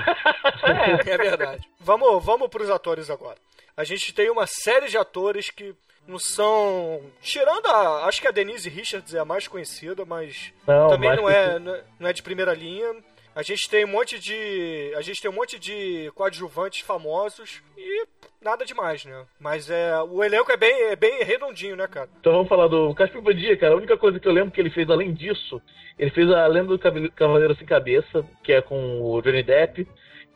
É verdade. vamos, vamos pros atores agora. A gente tem uma série de atores que não são. Tirando a. Acho que a Denise Richards é a mais conhecida, mas Não, também não é, não é- não é de primeira linha. A gente tem um monte de. A gente tem um monte de coadjuvantes famosos e nada demais, né? Mas é. O elenco é bem, é bem redondinho, né, cara? Então vamos falar do Caspio Bandia, cara. A única coisa que eu lembro que ele fez além disso, ele fez a Lenda do Cavaleiro Sem Cabeça, que é com o Johnny Depp,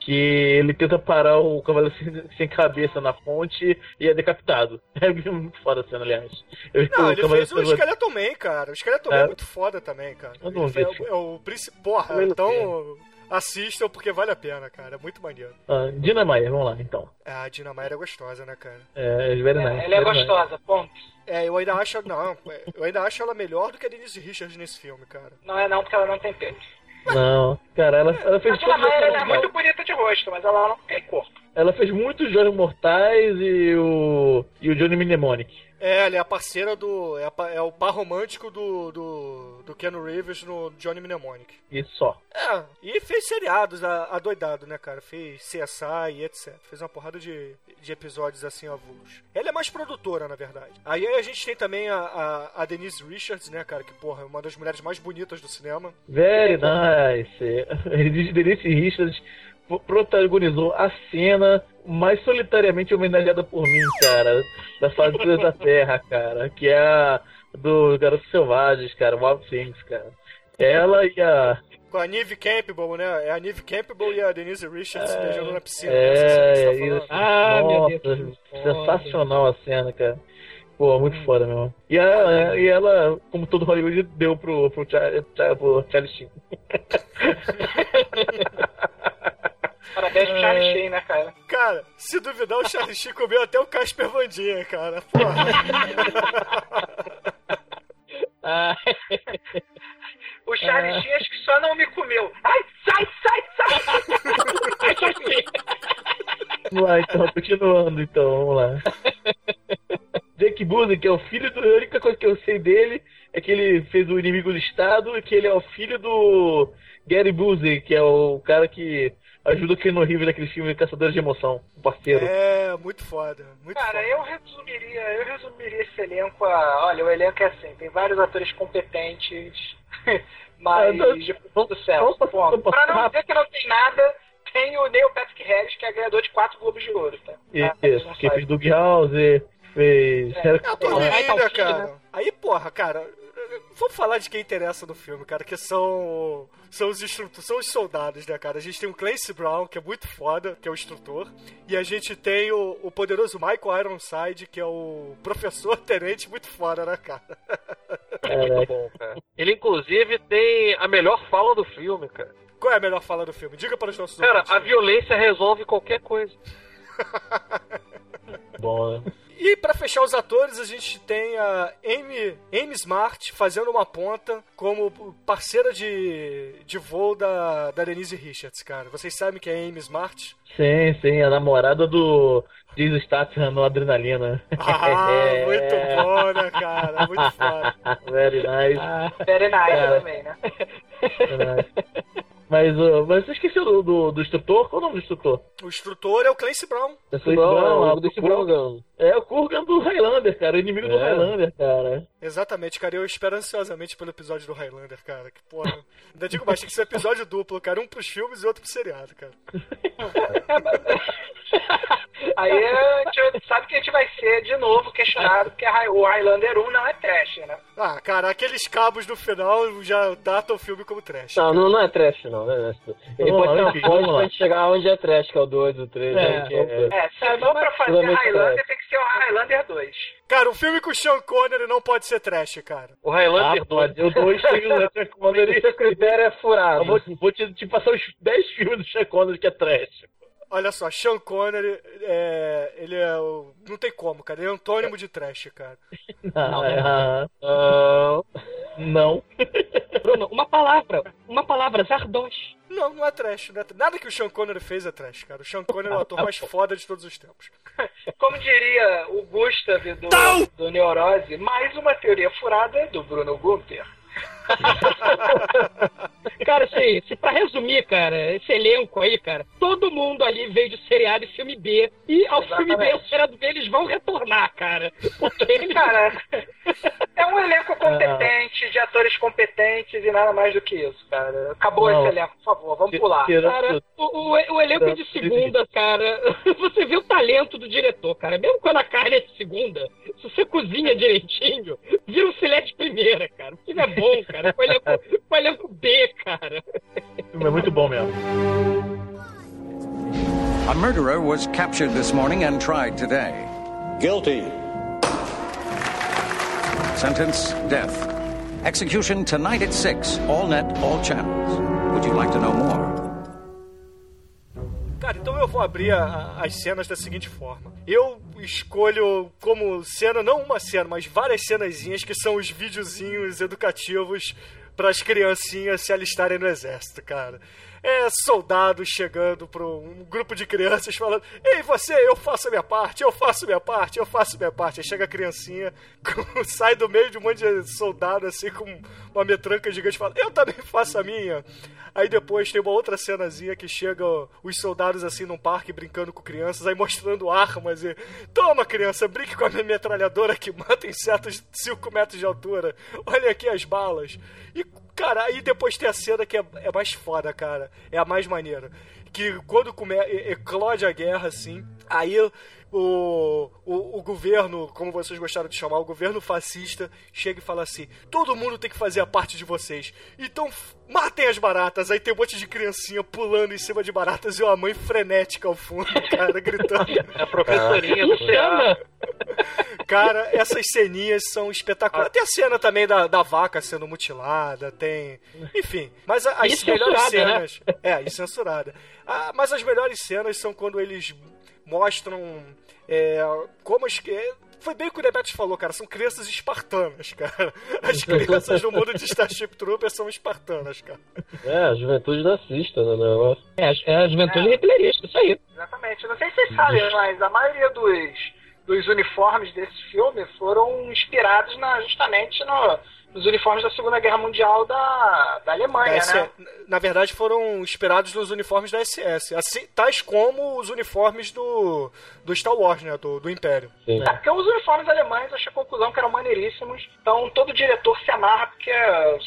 que ele tenta parar o Cavaleiro Sem, Sem Cabeça na fonte e é decapitado. É muito foda a cena, aliás. Eu- Não, ele fez o Skeleton Man, cara. O Skeleton Man é É. muito foda também, cara. Eu não vi é, o- é o príncipe. Porra, então assistam porque vale a pena, cara. É muito maneiro. Ah, Dina vamos lá, então. A Dina é gostosa, né, cara? É, very nice, Ela é nice. gostosa, ponto. É, eu ainda acho. Não, eu ainda acho ela melhor do que a Denise Richards nesse filme, cara. Não é não, porque ela não tem peito. Não, cara, ela, ela fez Mayer ela é muito bonita de rosto, mas ela não tem corpo. Ela fez muitos Jogos Mortais e o. e o Johnny Mnemonic. É, ela é a parceira do. É, a é o par romântico do, do, do Keanu Reeves no Johnny Mnemonic. E só. É, e fez seriados a- adoidado, né, cara? Fez CSI e etc. Fez uma porrada de, de episódios assim avulsos. Ela é mais produtora, na verdade. Aí a gente tem também a, a, a Denise Richards, né, cara? Que, porra, é uma das mulheres mais bonitas do cinema. Very nice. Denise Richards pro- protagonizou a cena mais solitariamente homenageada por mim, cara, da fase da Terra, cara, que é a do Garotos Selvagens, cara, Wild Things, cara. Ela e a Com a Neve Campbell, né? É a Neve Campbell e a Denise Richards beijando na piscina. né? É, você tá. Ah, meu Nossa, Deus, sensacional a cena, cara. Pô, muito foda mesmo. E ela, e ela, como todo Hollywood, deu pro, pro Charlie Sheen. Parabéns pro Charlie Sheen, né, cara? Cara, se duvidar, o Charlie Sheen comeu até o Casper Van Dien, cara. Porra. O Charlie Sheen acho que só não me comeu. Ai, sai, sai, sai! Vamos lá, então, continuando, então, vamos lá. Jake Busey, que é o filho do. A única coisa que eu sei dele é que ele fez o Inimigo do Estado e que ele é o filho do Gary Busey, que é o cara que ajuda o Keanu Reeves naquele filme Caçadores de Emoção, o parceiro. É, muito foda. Muito Cara, foda. eu resumiria, eu resumiria esse elenco a. Olha, o elenco é assim, tem vários atores competentes, mas de sucesso. Ponto. Pra não dizer que não tem nada, tem o Neil Patrick Harris, que é ganhador de quatro Globos de Ouro, tá? Ah, Isso, não que fez Doug House, fez. É. É turminha, Vai, Talquinho, cara. né? Aí, porra, cara, vamos falar de quem interessa no filme, cara, que são, são os instrutores, são os soldados, né, cara? A gente tem o Clancy Brown, que é muito foda, que é o instrutor, e a gente tem o, o poderoso Michael Ironside, que é o professor tenente, muito foda, né, cara? Muito bom, cara. Ele, inclusive, tem a melhor fala do filme, cara. Qual é a melhor fala do filme? Diga para os nossos Cara, ouvintes. a violência resolve qualquer coisa. Bom, né? E pra fechar os atores, a gente tem a Amy, Amy Smart fazendo uma ponta como parceira de, de voo da, da Denise Richards, cara. Vocês sabem que é a Amy Smart? Sim, sim, a namorada do Jason Statham no Adrenalina. Ah, É. muito bom, né, cara? Muito foda. Very nice. ah, Very nice Cara. também, né? very nice. Mas, uh, mas você esqueceu do, do, do instrutor? Qual o nome do instrutor? O instrutor é o Clancy Brown. Clancy Brown, Brown, é o o Kurgan. Brown. É o Kurgan do Highlander, cara. O inimigo do É. Highlander, cara. Exatamente, cara. Eu espero ansiosamente pelo episódio do Highlander, cara. Que porra. Ainda digo mais, tem que ser episódio duplo, cara. Um pros filmes e outro pro seriado, cara. Aí a gente sabe que a gente vai ser de novo questionado, porque o Highlander 1 não é trash, né? Ah, cara, aqueles cabos no final já datam o filme como trash. Não, não, não é trash, não. Não é. Ele Vamos pode lá, fonte lá. pra gente chegar onde é trash, que é o 2, o 3. É, que é... É, se for pra fazer Highlander, trash. tem que ser o Highlander 2. Cara, um filme com o Sean Connery não pode ser trash, cara. O Highlander Ah, pode. Eu dois tem o Sean Connery. Seu critério é furado. Eu vou, vou te, te passar os 10 filmes do Sean Connery que é trash. Olha só, Sean Connery, é, ele é o... Não tem como, cara. Ele é antônimo de trash, cara. Não, ah, Não. não. Bruno, uma palavra, uma palavra, Zardoz. Não, não é trash. Não é Nada que o Sean Connery fez é trash, cara. O Sean Connery é o ator mais foda de todos os tempos. Como diria o Gustav do, do Neurose, mais uma teoria furada do Bruno Gunther. Cara, assim, se pra resumir, cara, esse elenco aí, cara, todo mundo ali veio de seriado e filme B. E ao filme B, o Exatamente. seriado B, eles vão retornar, cara. Porque eles... Cara, é um elenco competente, de atores competentes e nada mais do que isso, cara. Acabou Não. esse elenco, por favor, vamos pular. Cara, o, o, o elenco de segunda, cara, você vê o talento do diretor, cara. Mesmo quando a carne é de segunda, se você cozinha direitinho, vira um filé de primeira, cara. O filme é bom, cara. O elenco, o elenco B, cara. É muito bom mesmo. A murderer was captured this morning and tried today. Guilty. Sentence death. Execution tonight at 6. All net, all channels. Would you like to know more? Cara, então eu vou abrir a- as cenas da seguinte forma. Eu escolho como cena, não uma cena, mas várias cenazinhas que são os videozinhos educativos para as criancinhas se alistarem no exército, cara. É soldados chegando para um grupo de crianças falando: Ei, você, eu faço a minha parte, eu faço a minha parte, eu faço a minha parte. Aí chega a criancinha, sai do meio de um monte de soldado assim com uma metranca gigante e fala: Eu também faço a minha. Aí depois tem uma outra cenazinha que chega os soldados assim num parque brincando com crianças, aí mostrando armas e. Toma, criança, brinque com a minha metralhadora que mata insetos de 5 metros de altura. Olha aqui as balas. E, cara, aí depois tem a cena que é, é mais foda, cara. É a mais maneira. Que quando come, eclode a guerra, assim, aí o, o, o governo, como vocês gostaram de chamar, o governo fascista, chega e fala assim: todo mundo tem que fazer a parte de vocês. Então matem as baratas. Aí tem um monte de criancinha pulando em cima de baratas e uma mãe frenética ao fundo, cara, gritando. A professorinha do CA. Cara, essas ceninhas são espetaculares. Tem a cena também da, da vaca sendo mutilada, tem. Enfim. Mas a- as E melhores censurada, né? cenas. É, e censurada. Ah, mas as melhores cenas são quando eles mostram é, como as. é, foi bem o que o Demetrius falou, cara. São crianças espartanas, cara. As crianças do mundo de Starship Troopers são espartanas, cara. É, a juventude nazista no negócio. É, a- é a juventude hitlerista, isso aí. Exatamente. Não sei se vocês sabem, mas a maioria dos, dos uniformes desse filme foram inspirados na, justamente no- nos uniformes da Segunda Guerra Mundial da, da Alemanha, Da né? Na verdade, foram inspirados nos uniformes da SS, assim, tais como os uniformes do, do Star Wars, né? Do, do Império. Sim. É, porque os uniformes alemães, eu achei a conclusão que eram maneiríssimos. Então todo diretor se amarra porque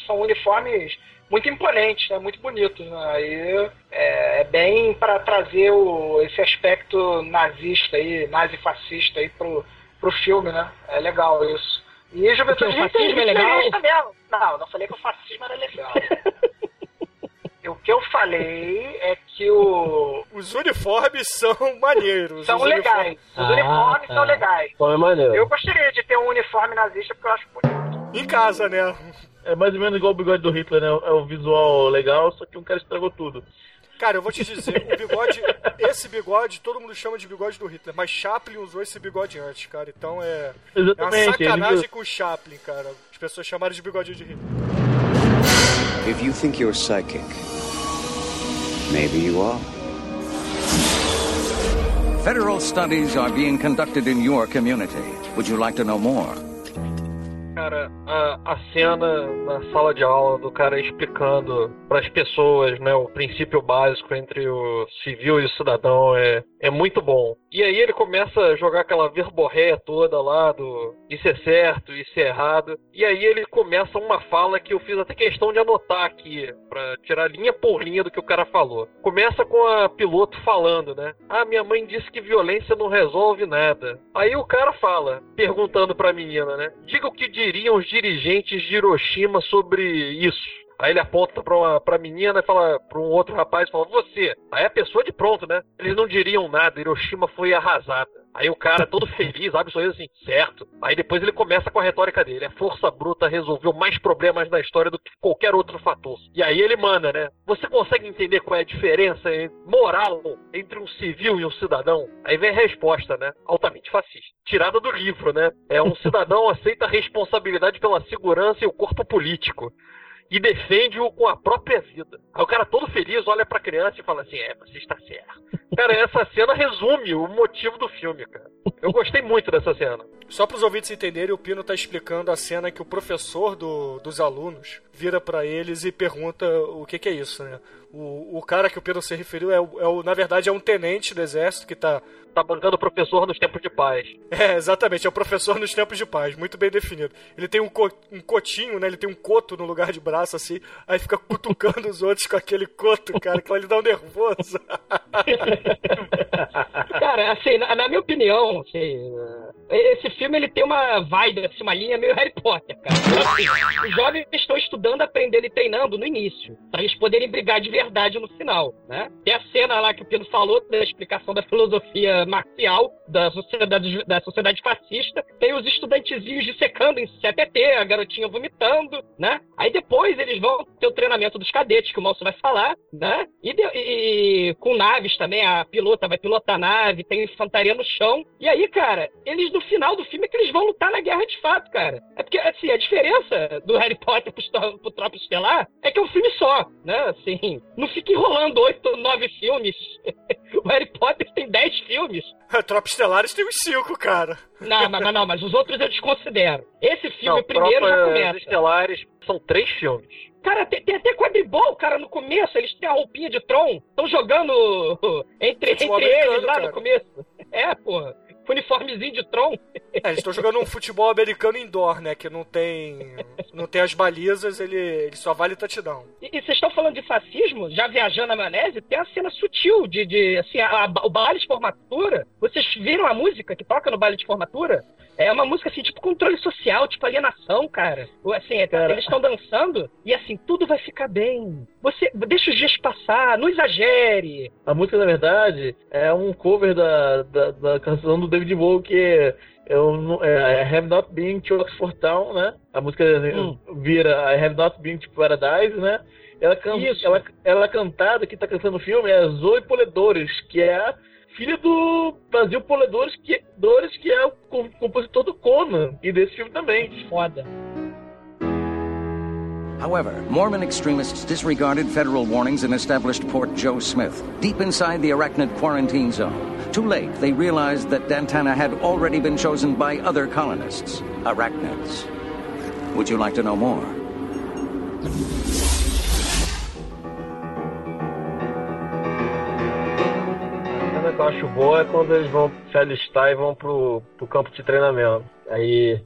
são uniformes muito imponentes, né? Muito bonitos. Né? Aí é, é bem para trazer o, esse aspecto nazista aí, nazi-fascista aí pro, pro filme, né? É legal isso. E Juventude Porque o fascismo é legal? hitlerista mesmo. Não, não falei que o fascismo era legal. o que eu falei é que o, Os uniformes são maneiros. são os legais. Os Ah, uniformes tá. são legais. Como é maneiro. Eu gostaria de ter um uniforme nazista porque eu acho bonito. uniformes- Em casa, né? É mais ou menos igual o bigode do Hitler, né? É um visual legal, só que um cara estragou tudo. Cara, eu vou te dizer, o bigode, esse bigode, todo mundo chama de bigode do Hitler, mas Chaplin usou esse bigode antes, cara. Então é, é uma Exatamente. sacanagem ele- com o Chaplin, cara. As pessoas chamaram de bigode de Hitler. If you think you're psychic, maybe you are. Federal studies are being conducted in your community. Would you like to know more? Cara, a, a cena na sala de aula do cara explicando para as pessoas, né, o princípio básico entre o civil e o cidadão é, é muito bom. E aí ele começa a jogar aquela verborréia toda lá do isso é certo, isso é errado. E aí ele começa uma fala que eu fiz até questão de anotar aqui, pra tirar linha por linha do que o cara falou. Começa com a piloto falando, né? Ah, minha mãe disse que violência não resolve nada. Aí o cara fala, perguntando pra menina, né? Diga o que diriam os dirigentes de Hiroshima sobre isso. Aí ele aponta pra, uma, pra menina e fala pra um outro rapaz fala, você. Aí a pessoa de pronto, né? Eles não diriam nada, Hiroshima foi arrasada. Aí o cara todo feliz, abre o sorriso assim, certo. Aí depois ele começa com a retórica dele. A força bruta resolveu mais problemas na história do que qualquer outro fator. E aí ele manda, né? Você consegue entender qual é a diferença moral entre um civil e um cidadão? Aí vem a resposta, né? Altamente fascista. Tirada do livro, né? É um cidadão aceita a responsabilidade pela segurança e o corpo político e defende-o com a própria vida. Aí o cara todo feliz olha pra criança e fala assim: É, você está certo. Cara, essa cena resume o motivo do filme, cara. Eu gostei muito dessa cena. Só para os ouvintes entenderem, o Pino tá explicando a cena que o professor do- dos alunos vira para eles e pergunta o que, que é isso, né? O, o cara que o Pino se referiu é, o- é o, na verdade, é um tenente do exército que tá. Tá bancando o professor nos tempos de paz. É, exatamente, é o professor nos tempos de paz, muito bem definido. Ele tem um, co- um cotinho, né? Ele tem um coto no lugar de braço, assim, aí fica cutucando os outros com aquele coto, cara, que ele dá um nervoso. Cara, assim, na, na minha opinião, assim, esse filme ele tem uma vibe, assim, uma linha meio Harry Potter, cara. Assim, os jovens estão estudando, aprendendo e treinando no início, pra eles poderem brigar de verdade no final, né? Tem a cena lá que o Pino falou da explicação da filosofia marcial da sociedade, da sociedade fascista. Tem os estudantezinhos dissecando em CPT, a garotinha vomitando, né? Aí depois eles vão ter o treinamento dos cadetes, que o moço vai falar, né? E, de- e com naves também, a pilota vai pilotar a nave, tem infantaria no chão. E aí, cara, eles no final do filme é que eles vão lutar na guerra de fato, cara. É porque, assim, a diferença do Harry Potter pro, pro Tropa Estelar é que é um filme só, né? Assim, não fica enrolando oito, nove filmes. o Harry Potter tem dez filmes. Tropa Estelares tem uns cinco, cara. Não, mas, mas não, mas os outros eu desconsidero. Esse filme Não, primeiro já Tropas começa. Estelares são três filmes. Cara, tem, tem até quadribol, cara, no começo. Eles têm a roupinha de Tron. Estão jogando entre, entre eles lá cara. no começo. É, porra. Uniformezinho de Tron. É, eles estão jogando um futebol americano indoor, né? Que não tem. Não tem as balizas, ele, ele só vale touchdown. E, e vocês estão falando de fascismo, já viajando na maionese, tem a cena sutil de, de assim, a- a- o baile de formatura. Vocês viram a música que toca no baile de formatura? É uma música assim, tipo controle social, tipo alienação, cara. Assim, é, eles estão dançando e assim, tudo vai ficar bem. Você deixa os dias passar, não exagere. A música, na verdade, é um cover da, da, da canção do David Bowie, que é, é, I Have Not Been to Oxford Town, né? A música Hum. vira I Have Not Been to Paradise, né? Ela, can, ela, ela é cantada, que tá cantando no filme, é Zoe Poledores, que é a filha do Brasil Poledores, que, Dores, que é o compositor do Conan, e desse filme também. Foda. However, Mormon extremists disregarded federal warnings and established Port Joe Smith, deep inside the arachnid quarantine zone. Too late, they realized that Dantana had already been chosen by other colonists, arachnids. Would you like to know more? Eu acho boa é quando eles vão se alistar e vão pro, pro campo de treinamento. Aí,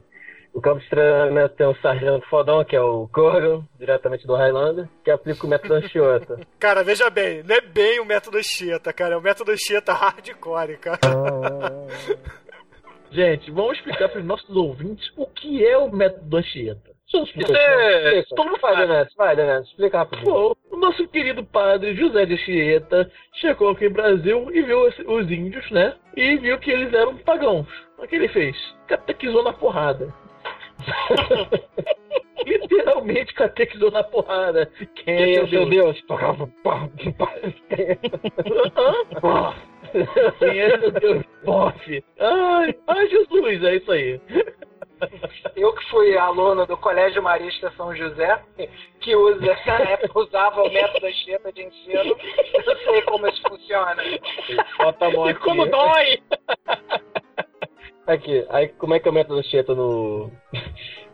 o campo de treinamento tem um sargento fodão, que é o Corgan, diretamente do Highlander, que aplica o método Anchiota. Cara, veja bem, não é bem o método Chieta, cara. É o método Chieta hardcore, cara. Gente, vamos explicar para os nossos ouvintes o que é o método Anchieta. Isso explicar. é... Todo mundo Vai, Deneto, explica rapidinho. Pô, o nosso querido padre José de Anchieta chegou aqui no Brasil e viu os, os índios, né? E viu que eles eram pagãos. O que ele fez? Catequizou na porrada. Literalmente catequizou na porrada. Quem Quem é seu Deus? Hã? Quem é seu Deus? Bofe. Ai, ai, Jesus, é isso aí. Eu que fui aluno do Colégio Marista São José, que usa, na época usava o método Anchieta de ensino, eu sei como isso funciona. Bota a mão E aqui. como dói! Aqui, aí como é que é o método Anchieta no.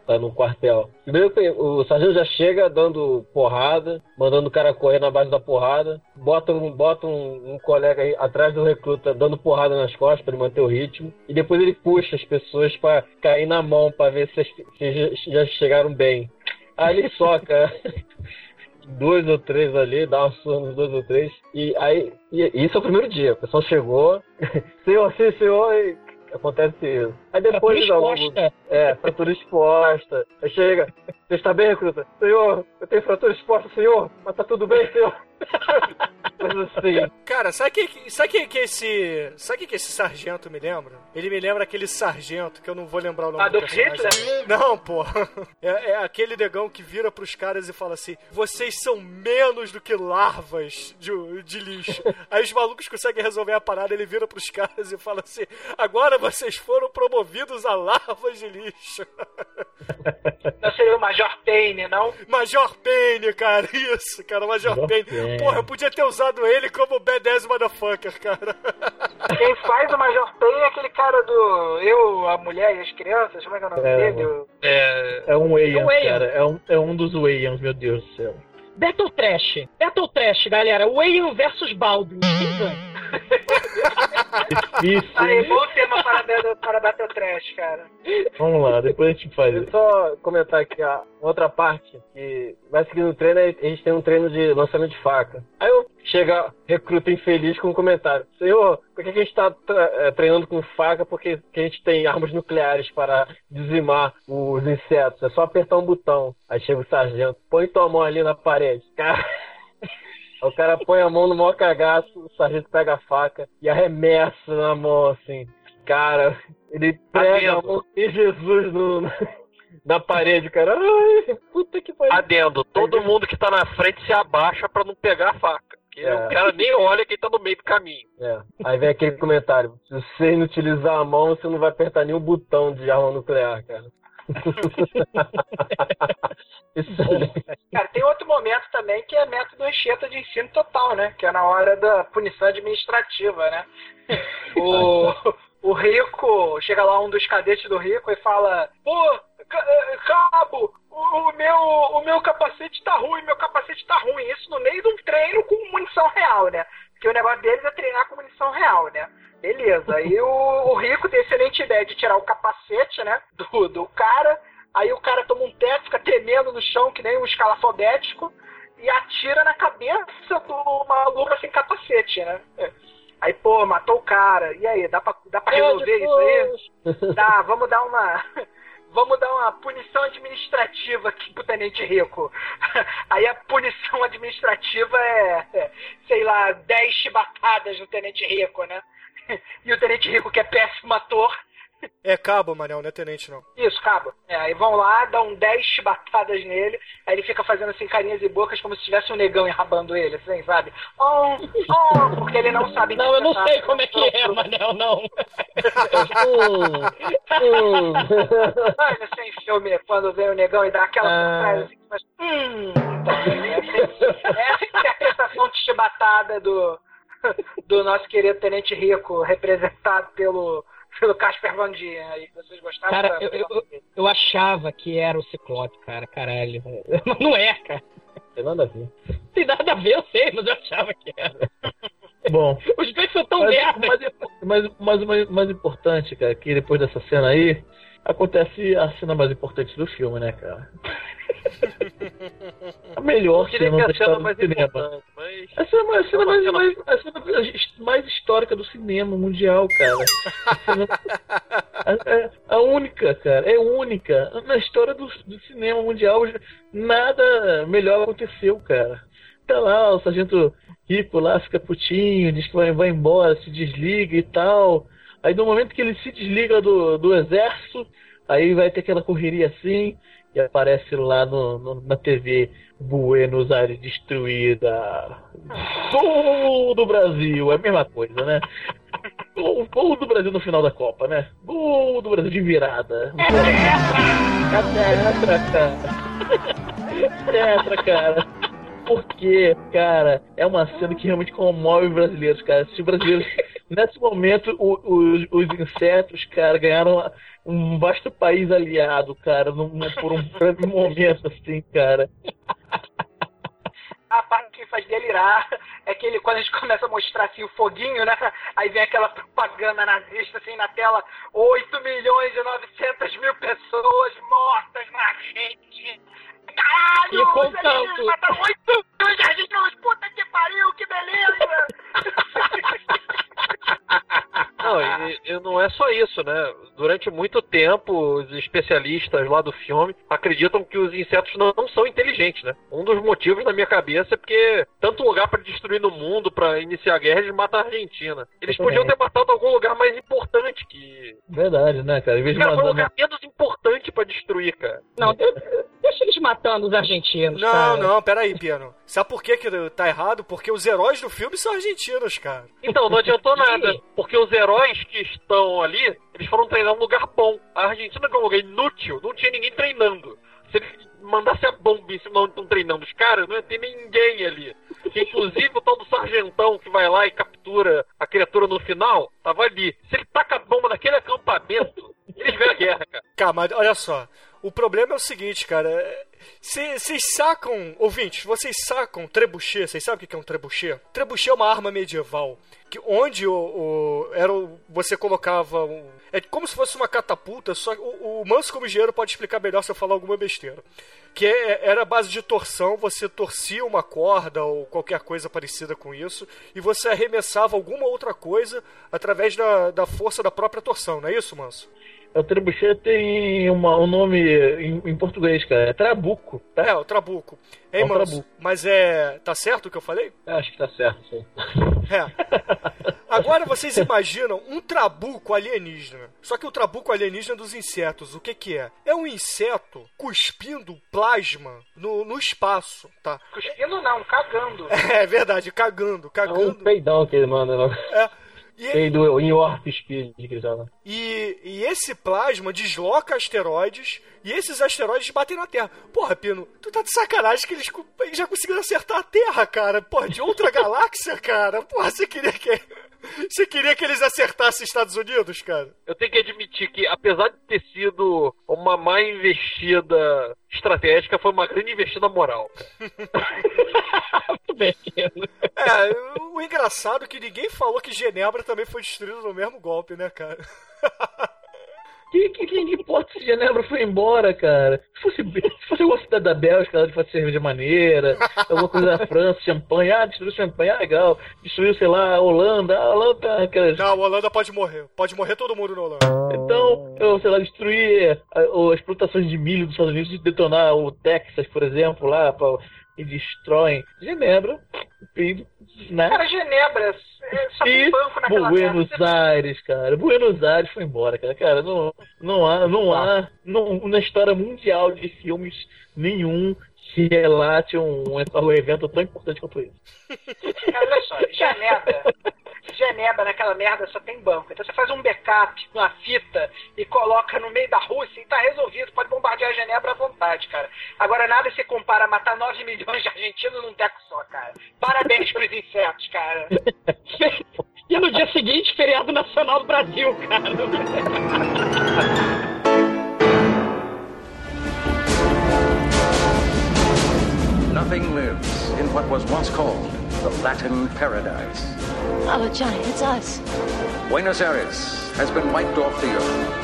Tá no quartel? Primeiro que o sargento já chega dando porrada, mandando o cara correr na base da porrada, bota um, bota um, um colega aí atrás do recruta dando porrada nas costas ele manter o ritmo, e depois ele puxa as pessoas pra cair na mão pra ver se, se já já chegaram bem. Aí ele soca. Dois ou três ali, dá uma surra nos dois ou três. E aí, e, isso é o primeiro dia. O pessoal chegou, senhor, sim, senhor, e acontece isso. Aí depois Fratura ao longo-. É, fratura exposta. Aí chega, você está bem, recruta? Senhor, eu tenho fratura exposta, senhor, mas tá tudo bem, senhor. Assim. Cara, sabe que, que- sabe que, que esse. Sabe que, que esse sargento me lembra? Ele me lembra aquele sargento, que eu não vou lembrar o nome Adolf do personagem. Hitler? Não, pô. É, é aquele negão que vira pros caras e fala assim: vocês são menos do que larvas de, de lixo. Aí os malucos conseguem resolver a parada, ele vira pros caras e fala assim: agora vocês foram promovidos a larvas de lixo. Não seria o Major Payne, não? Major Payne, cara, isso, cara, Major Major Payne. Payne. Porra, eu podia ter usado ele como badass motherfucker, cara. Quem faz o Major Payne é aquele cara do Eu, a Mulher e as Crianças, como é que é o nome É, dele? É, É um Wayans, Wayans. cara. É um, é um dos Wayans, meu Deus do céu. Battle Trash. Battle Trash, galera. Wayne versus Baldwin. Quem ganha? Isso, Aí, bom tema para, para Battle Trash, cara. Vamos lá, depois a gente faz Deixa eu isso. só comentar aqui a outra parte que vai seguindo o treino, a gente tem um treino de lançamento de faca. Aí eu chega recruta infeliz com um comentário. Senhor, por que a gente está treinando com faca? Porque que a gente tem armas nucleares para dizimar os insetos. É só apertar um botão. Aí chega o sargento, põe tua mão ali na parede. Cara. O cara põe a mão no maior cagaço, o sargento pega a faca e arremessa na mão, assim. Cara, ele prega a Adendo. mão em Jesus no, na parede, cara. Ai, puta que pariu. Adendo, todo mundo que tá na frente se abaixa pra não pegar a faca. É. o cara nem olha quem tá no meio do caminho. É. Aí vem aquele comentário: se você não utilizar a mão, você não vai apertar nenhum botão de arma nuclear, cara. Cara, tem outro momento também que é método Anchieta de ensino total, né? Que é na hora da punição administrativa, né? O, o Rico, chega lá um dos cadetes do Rico e fala: Pô, eh, cabo, o, o meu, o meu capacete tá ruim, meu capacete tá ruim. Isso no meio de um treino com munição real, né? Porque o negócio deles é treinar com munição real, né? Beleza, aí o, o Rico tem a excelente ideia de tirar o capacete, né? Do, do cara. Aí o cara toma um teto, fica tremendo no chão, que nem um escalafobético, e atira na cabeça do maluco sem capacete, né? É. Aí, pô, matou o cara. E aí, dá pra, dá pra resolver isso aí? Dá, vamos dar uma. Vamos dar uma punição administrativa aqui pro Tenente Rico. Aí a punição administrativa é, sei lá, 10 chibatadas no Tenente Rico, né? E o Tenente Rico, que é péssimo ator, É cabo, Manel, não é tenente, não. isso, cabo. É, aí vão lá, dão 10 chibatadas nele, aí ele fica fazendo assim carinhas e bocas como se tivesse um negão enrabando ele, assim, sabe? Oh, oh, porque ele não sabe Não, eu não sei como é que é, Manel, não. Hum, Olha assim, filme, quando vem o negão e dá aquela Ah. assim, mas, hum, então, essa, essa é a interpretação de chibatada do, do nosso querido Tenente Rico, representado pelo, pelo Casper Van Dien. Aí, vocês gostaram? Cara, da- eu, eu, eu achava que era o Ciclope, cara, caralho. Mas não é, cara. Tem nada a ver. Tem nada a ver, eu sei, mas eu achava que era. Bom, Os dois são tão mas, merda. mas, mas, mas o mais, mais importante, cara, que depois dessa cena aí, acontece a cena mais importante do filme, né, cara? A melhor cena que da a cena história mais do cinema. mas. A cena, a cena É mais, mais, a cena mais histórica do cinema mundial, cara. A, a- é a única, cara. É única. Na história do, do cinema mundial, nada melhor aconteceu, cara. Tá lá, o sargento rico lá fica putinho, diz que vai, vai embora, se desliga e tal. Aí no momento que ele se desliga do, do exército, aí vai ter aquela correria assim, e aparece lá no, no- na TV Buenos Aires destruída. Gol do Brasil, é a mesma coisa, né? Gol, gol do Brasil no final da Copa, né? Gol do Brasil de virada. Tetra, cara. Tetra, cara. Porque, cara, é uma cena que realmente comove os brasileiros, cara. Se os brasileiros, nesse momento, o- os, os insetos, cara, ganharam um vasto país aliado, cara, num- por um breve momento, assim, cara. A parte que faz delirar é que ele, quando a gente começa a mostrar assim o foguinho, né? Aí vem aquela propaganda nazista assim na tela: 8 milhões e 900 mil pessoas mortas na Argentina. Caralho! E alienígenas mataram 8 milhões de argentinos! Puta que pariu, que beleza! Não, e, e não é só isso, né? Durante muito tempo, os especialistas lá do filme acreditam que os insetos não, não são inteligentes, né? Um dos motivos na minha cabeça é porque tanto lugar pra destruir no mundo, pra iniciar a guerra, eles matam a Argentina. Eles podiam ter matado algum lugar mais importante que. Verdade, né, cara? Em vez de Cara, foi um lugar menos importante pra destruir, cara. Não, de- deixa eles matando os argentinos, Não, cara. não, peraí, Piano. Sabe por que, que tá errado? Porque os heróis do filme são argentinos, cara. Então, não adiantou nada, porque os heróis que estão ali, eles foram treinar num lugar bom. A Argentina, que é um lugar inútil, não tinha ninguém treinando. Se ele mandasse a bomba em cima de estão treinando os caras, não ia ter ninguém ali. Inclusive o tal do sargentão que vai lá e captura a criatura no final, tava ali. Se ele taca a bomba naquele acampamento, eles ganham a guerra, cara. Cara, mas olha só. O problema é o seguinte, cara. Vocês sacam, ouvintes, vocês sacam trebuchet? Vocês sabem o que é um trebuchet? Trebuchet é uma arma medieval. Que onde o, o- era o- você colocava. É como se fosse uma catapulta, só que o, o Manso, como engenheiro, pode explicar melhor se eu falar alguma besteira. Que é- era a base de torção, você torcia uma corda ou qualquer coisa parecida com isso, e você arremessava alguma outra coisa através da, da força da própria torção, não é isso, Manso? O trebuchet tem uma, um nome em, em português, cara. É trabuco, tá? É, o Trabuco. Hein, É um Manso? trabuco. Mas é. Tá certo o que eu falei? Acho que tá certo, sim. É. Agora vocês imaginam um trabuco alienígena. Só que o trabuco alienígena dos insetos, o que que é? É um inseto cuspindo plasma no, no espaço, tá? Cuspindo não, cagando. É verdade, cagando, É um cagando. peidão que ele manda. É. E, Peido em Speed, que eles falam. E, e esse plasma desloca asteroides e esses asteroides batem na Terra. Porra, Pino, tu tá de sacanagem que eles, eles já conseguiram acertar a Terra, cara. Porra, de outra galáxia, cara. Porra, você queria que. Você queria que eles acertassem Estados Unidos, cara? Eu tenho que admitir que, apesar de ter sido uma má investida estratégica, foi uma grande investida moral. Muito bem. É, o engraçado é que ninguém falou que Genebra também foi destruída no mesmo golpe, né, cara? Que, que, que importa se Genebra foi embora, cara? Se fosse, se fosse alguma cidade da Bélgica, ela fosse cerveja maneira, alguma coisa da França, champanhe, ah, destruiu champanhe, ah, legal. Destruiu, sei lá, a Holanda, a Holanda tá aquelas... Não, a Holanda pode morrer. Pode morrer todo mundo na Holanda. Então, eu, sei lá, destruir a- as plantações de milho dos Estados Unidos, detonar o Texas, por exemplo, lá, pra, e destroem Genebra, e, né? Cara, Genebra, é, só tem E banco naquela Buenos merda. Aires, cara. Buenos Aires foi embora, cara. Cara, não, não há, não há não, na história mundial de filmes nenhum que relate um, um evento tão importante quanto esse. Cara, olha só, Genebra. Genebra naquela merda só tem banco. Então você faz um backup numa fita e coloca no meio da Rússia e tá resolvido. Pode bombardear Genebra à vontade, cara. Agora nada se compara a matar 9 milhões de argentinos num teco só, cara. Parabéns pros insetos, cara. E no dia seguinte, feriado nacional do Brasil, cara. Nothing lives in what was once called the Latin paradise. Oh, Johnny, it's us. Buenos Aires has been wiped off the earth.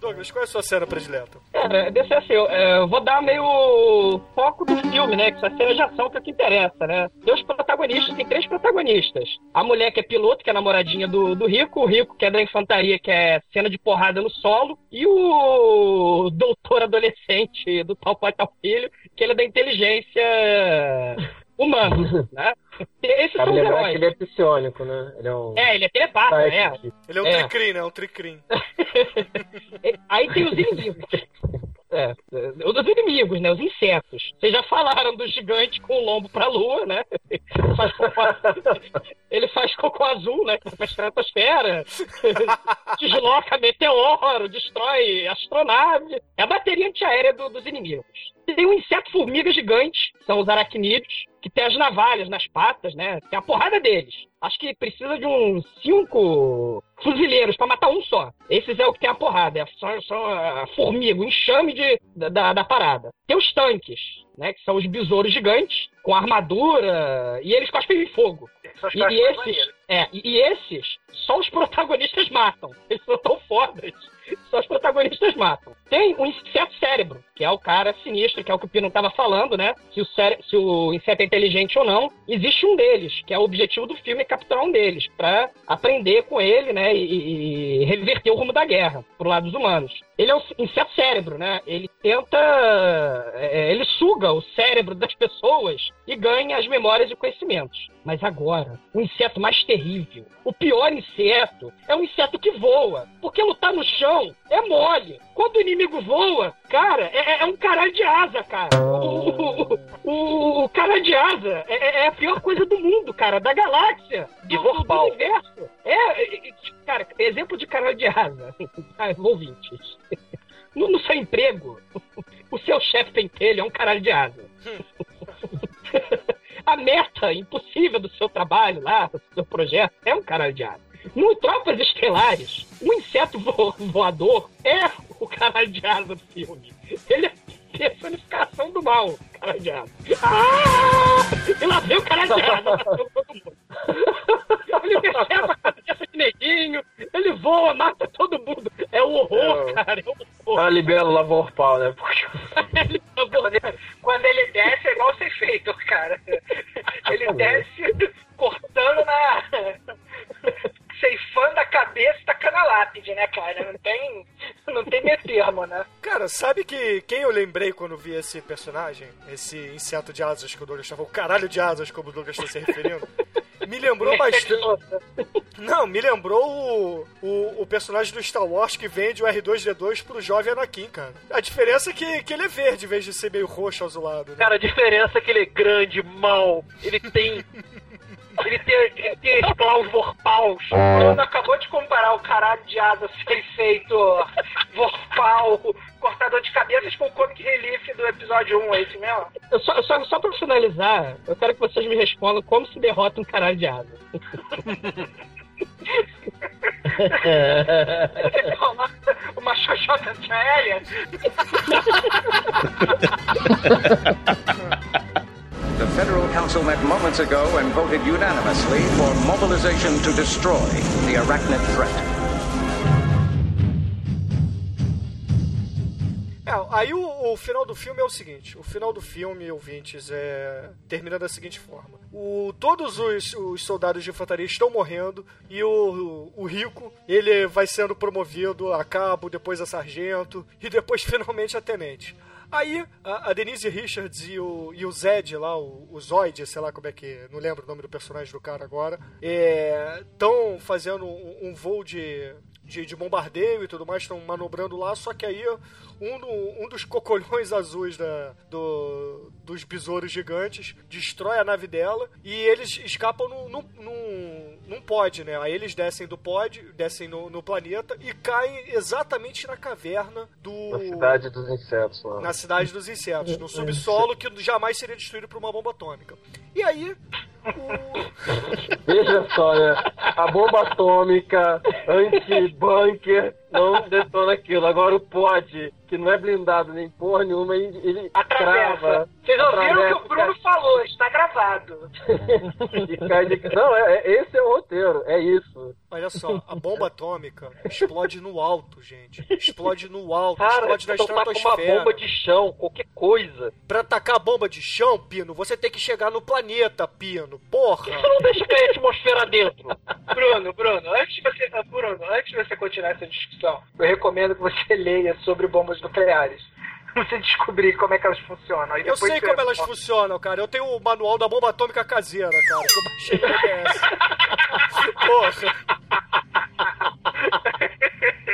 Douglas, qual é a sua cena predileta? Cara, desse assim, eu, é, eu vou dar meio foco do filme, né? Que essa cena de ação que é o que interessa, né? Tem os protagonistas, tem três protagonistas. A mulher que é piloto, que é namoradinha do, do Rico, o Rico que é da infantaria, que é cena de porrada no solo, e o doutor adolescente do tal pai tal filho, que ele é da inteligência humana, né? Esses Cabe são os heróis. que ele é psionico, né? Ele é um... É, ele é telepata, é. Psychic. Ele é um É. tricrim, né? Um tricrim. Aí tem os inimigos. É, é, os inimigos, né? Os insetos. Vocês já falaram do gigante com o lombo pra lua, né? Faz cocô- Ele faz cocô azul, né? Que vai pra estratosfera. Desloca meteoro, destrói astronave. É a bateria antiaérea do- dos inimigos. Tem um inseto-formiga gigante, são os aracnídeos, que tem as navalhas nas patas, né? Tem a porrada deles. Acho que precisa de uns cinco fuzileiros pra matar um só. Esses é o que tem a porrada, é- são, são a formiga, o enxame de, da- da, da parada. Tem os tanques, né? Que são os besouros gigantes, com armadura, e eles cospem fogo. São os E, e esses, é, e, e esses, só os protagonistas matam. Eles são tão fodas. Só os protagonistas matam. Tem um inseto cérebro, que é o cara sinistro, que é o que o Pino tava falando, né? Se o, se o inseto é inteligente ou não. Existe um deles, que é o objetivo do filme é capturar um deles, pra aprender com ele, né? E, e reverter o rumo da guerra pro lado dos humanos. Ele é um inseto cérebro, né? Ele tenta. é, ele suga o cérebro das pessoas e ganha as memórias e conhecimentos. Mas agora, o inseto mais terrível, o pior inseto, é um inseto que voa. Porque lutar no chão é mole. Quando o inimigo voa, cara, é, é um caralho de asa, cara. O, o, o caralho de asa é, é a pior coisa do mundo, cara, da galáxia. Do, do, do universo. É, é, é, cara, exemplo de caralho de asa. Ah, ouvintes. No, no seu emprego, o seu chefe pentelho é um caralho de asa. A meta impossível do seu trabalho lá, do seu projeto, é um caralho de asa. No Tropas Estelares, o inseto vo- voador é o caralho de asa do filme. Ele é personificação do mal, o caralho de asa. Ah! E lá vem o caralho de asa matando todo mundo. Ele percebe a cabeça de neguinho, ele voa, mata todo mundo. É o horror, É cara. É o horror. Ah, libera o Vorpal, né? Ele voa. Quando ele desce é igual ser feito, cara. Ele desce cortando na. Ceifando a cabeça e tacando a lápide, né, cara? Não tem. Não tem meio termo, né? Cara, sabe que quem eu lembrei quando vi esse personagem? Esse inseto de asas que o Douglas estava. O caralho de asas, como o Douglas está se referindo. me lembrou bastante. Não, me lembrou o, o, o, personagem do Star Wars que vende o R2D2 pro jovem Anakin, cara. A diferença é que, que ele é verde em vez de ser meio roxo azulado. Né? Cara, a diferença é que ele é grande, mal, ele tem ele tem, ele tem esclavos vorpaus. O Bruno acabou de comparar o caralho de asa sem feito vorpal, cortador de cabeças com o comic relief do episódio 1, é isso mesmo? Eu só, só, só pra finalizar, eu quero que vocês me respondam como se derrota um caralho de asa. uma xoxota aérea? The Federal Council met moments ago and voted unanimously for mobilization to destroy the arachnid threat. É, aí o, o, final do filme é o seguinte: o final do filme, ouvintes, é. termina da seguinte forma. O, todos os, os soldados de infantaria estão morrendo e o, o, o Rico ele vai sendo promovido a cabo, depois a sargento e depois finalmente a tenente. Aí a, a, Denise Richards e o, e o Zed lá, o, o Zoid, sei lá como é que. Não lembro o nome do personagem do cara agora. Estão é, fazendo um, um voo de, de, de, bombardeio e tudo mais, estão manobrando lá, só que aí um, um dos cocolhões azuis da, do, dos besouros gigantes destrói a nave dela e eles escapam num, num, num pod, né? Aí eles descem do pod, descem no, no, planeta e caem exatamente na caverna do. Na cidade dos insetos, lá. Na cidade dos insetos, no subsolo que jamais seria destruído por uma bomba atômica. E aí, o... Veja só, né? A bomba atômica, anti-bunker, não detona aquilo. Agora o pod, que não é blindado nem porra nenhuma, ele Atravessa. Vocês ouviram o que o Bruno falou, está gravado. não, é, é, esse é o roteiro, é isso. Olha só, a bomba atômica explode no alto, gente. Explode no alto, Cara, explode na então estratosfera. Tá uma bomba de chão, qualquer coisa. Pra atacar a bomba de chão, Pino, você tem que chegar no planeta, Pino. Porra! Você não deixa cair a atmosfera dentro? Bruno, Bruno, antes de você, Bruno, antes de você continuar essa discussão, eu recomendo que você leia sobre bombas nucleares. Você descobrir como é que elas funcionam. eu sei como elas funcionam, cara. Eu tenho o manual da bomba atômica caseira, cara, que eu baixei. Porra!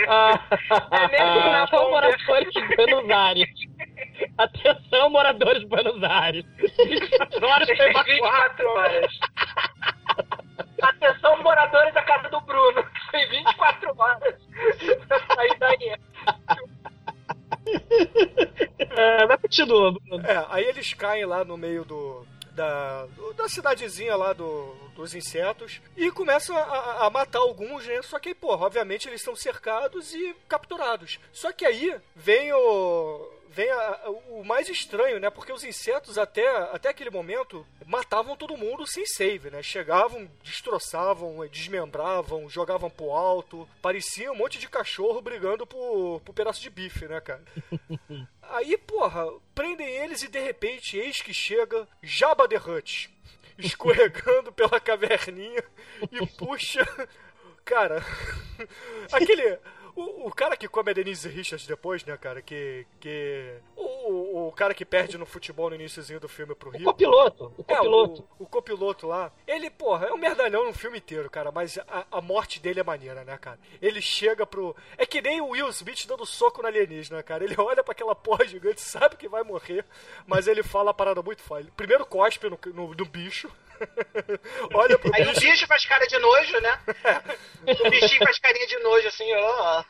Ah, é mesmo na moradores de Buenos Aires. Atenção, moradores de Buenos Aires. 24 horas para 24 horas. Atenção, moradores da casa do Bruno. Tem 24 horas pra sair daí. É, vai continua, Bruno. É, aí eles caem lá no meio do, da, da cidadezinha lá do, dos insetos e começam a, a, matar alguns, né? Só que, porra, obviamente eles estão cercados e capturados. Só que aí vem o vem a, a, o mais estranho, né? Porque os insetos até, até aquele momento matavam todo mundo sem save, né? Chegavam, destroçavam, desmembravam, jogavam pro alto. Parecia um monte de cachorro brigando por, por pedaço de bife, né, cara? Aí, porra, prendem eles e de repente, eis que chega Jabba the Hutt. Escorregando pela caverninha e puxa. Cara, aquele. O, o, cara que come a Denise Richards depois, né, cara? Que. que o, o cara que perde no futebol no iníciozinho do filme pro Rio. O copiloto. O copiloto. É, o, o, copiloto lá. Ele, porra, é um merdalhão no filme inteiro, cara. Mas a, a, morte dele é maneira, né, cara? Ele chega pro. É que nem o Will Smith dando soco na alienígena, cara. Ele olha para aquela porra gigante, sabe que vai morrer, mas ele fala a parada muito foda. Primeiro cospe no, no, no bicho. Olha pro Aí bicho. o bicho faz cara de nojo, né? O bichinho faz carinha de nojo, assim, ó.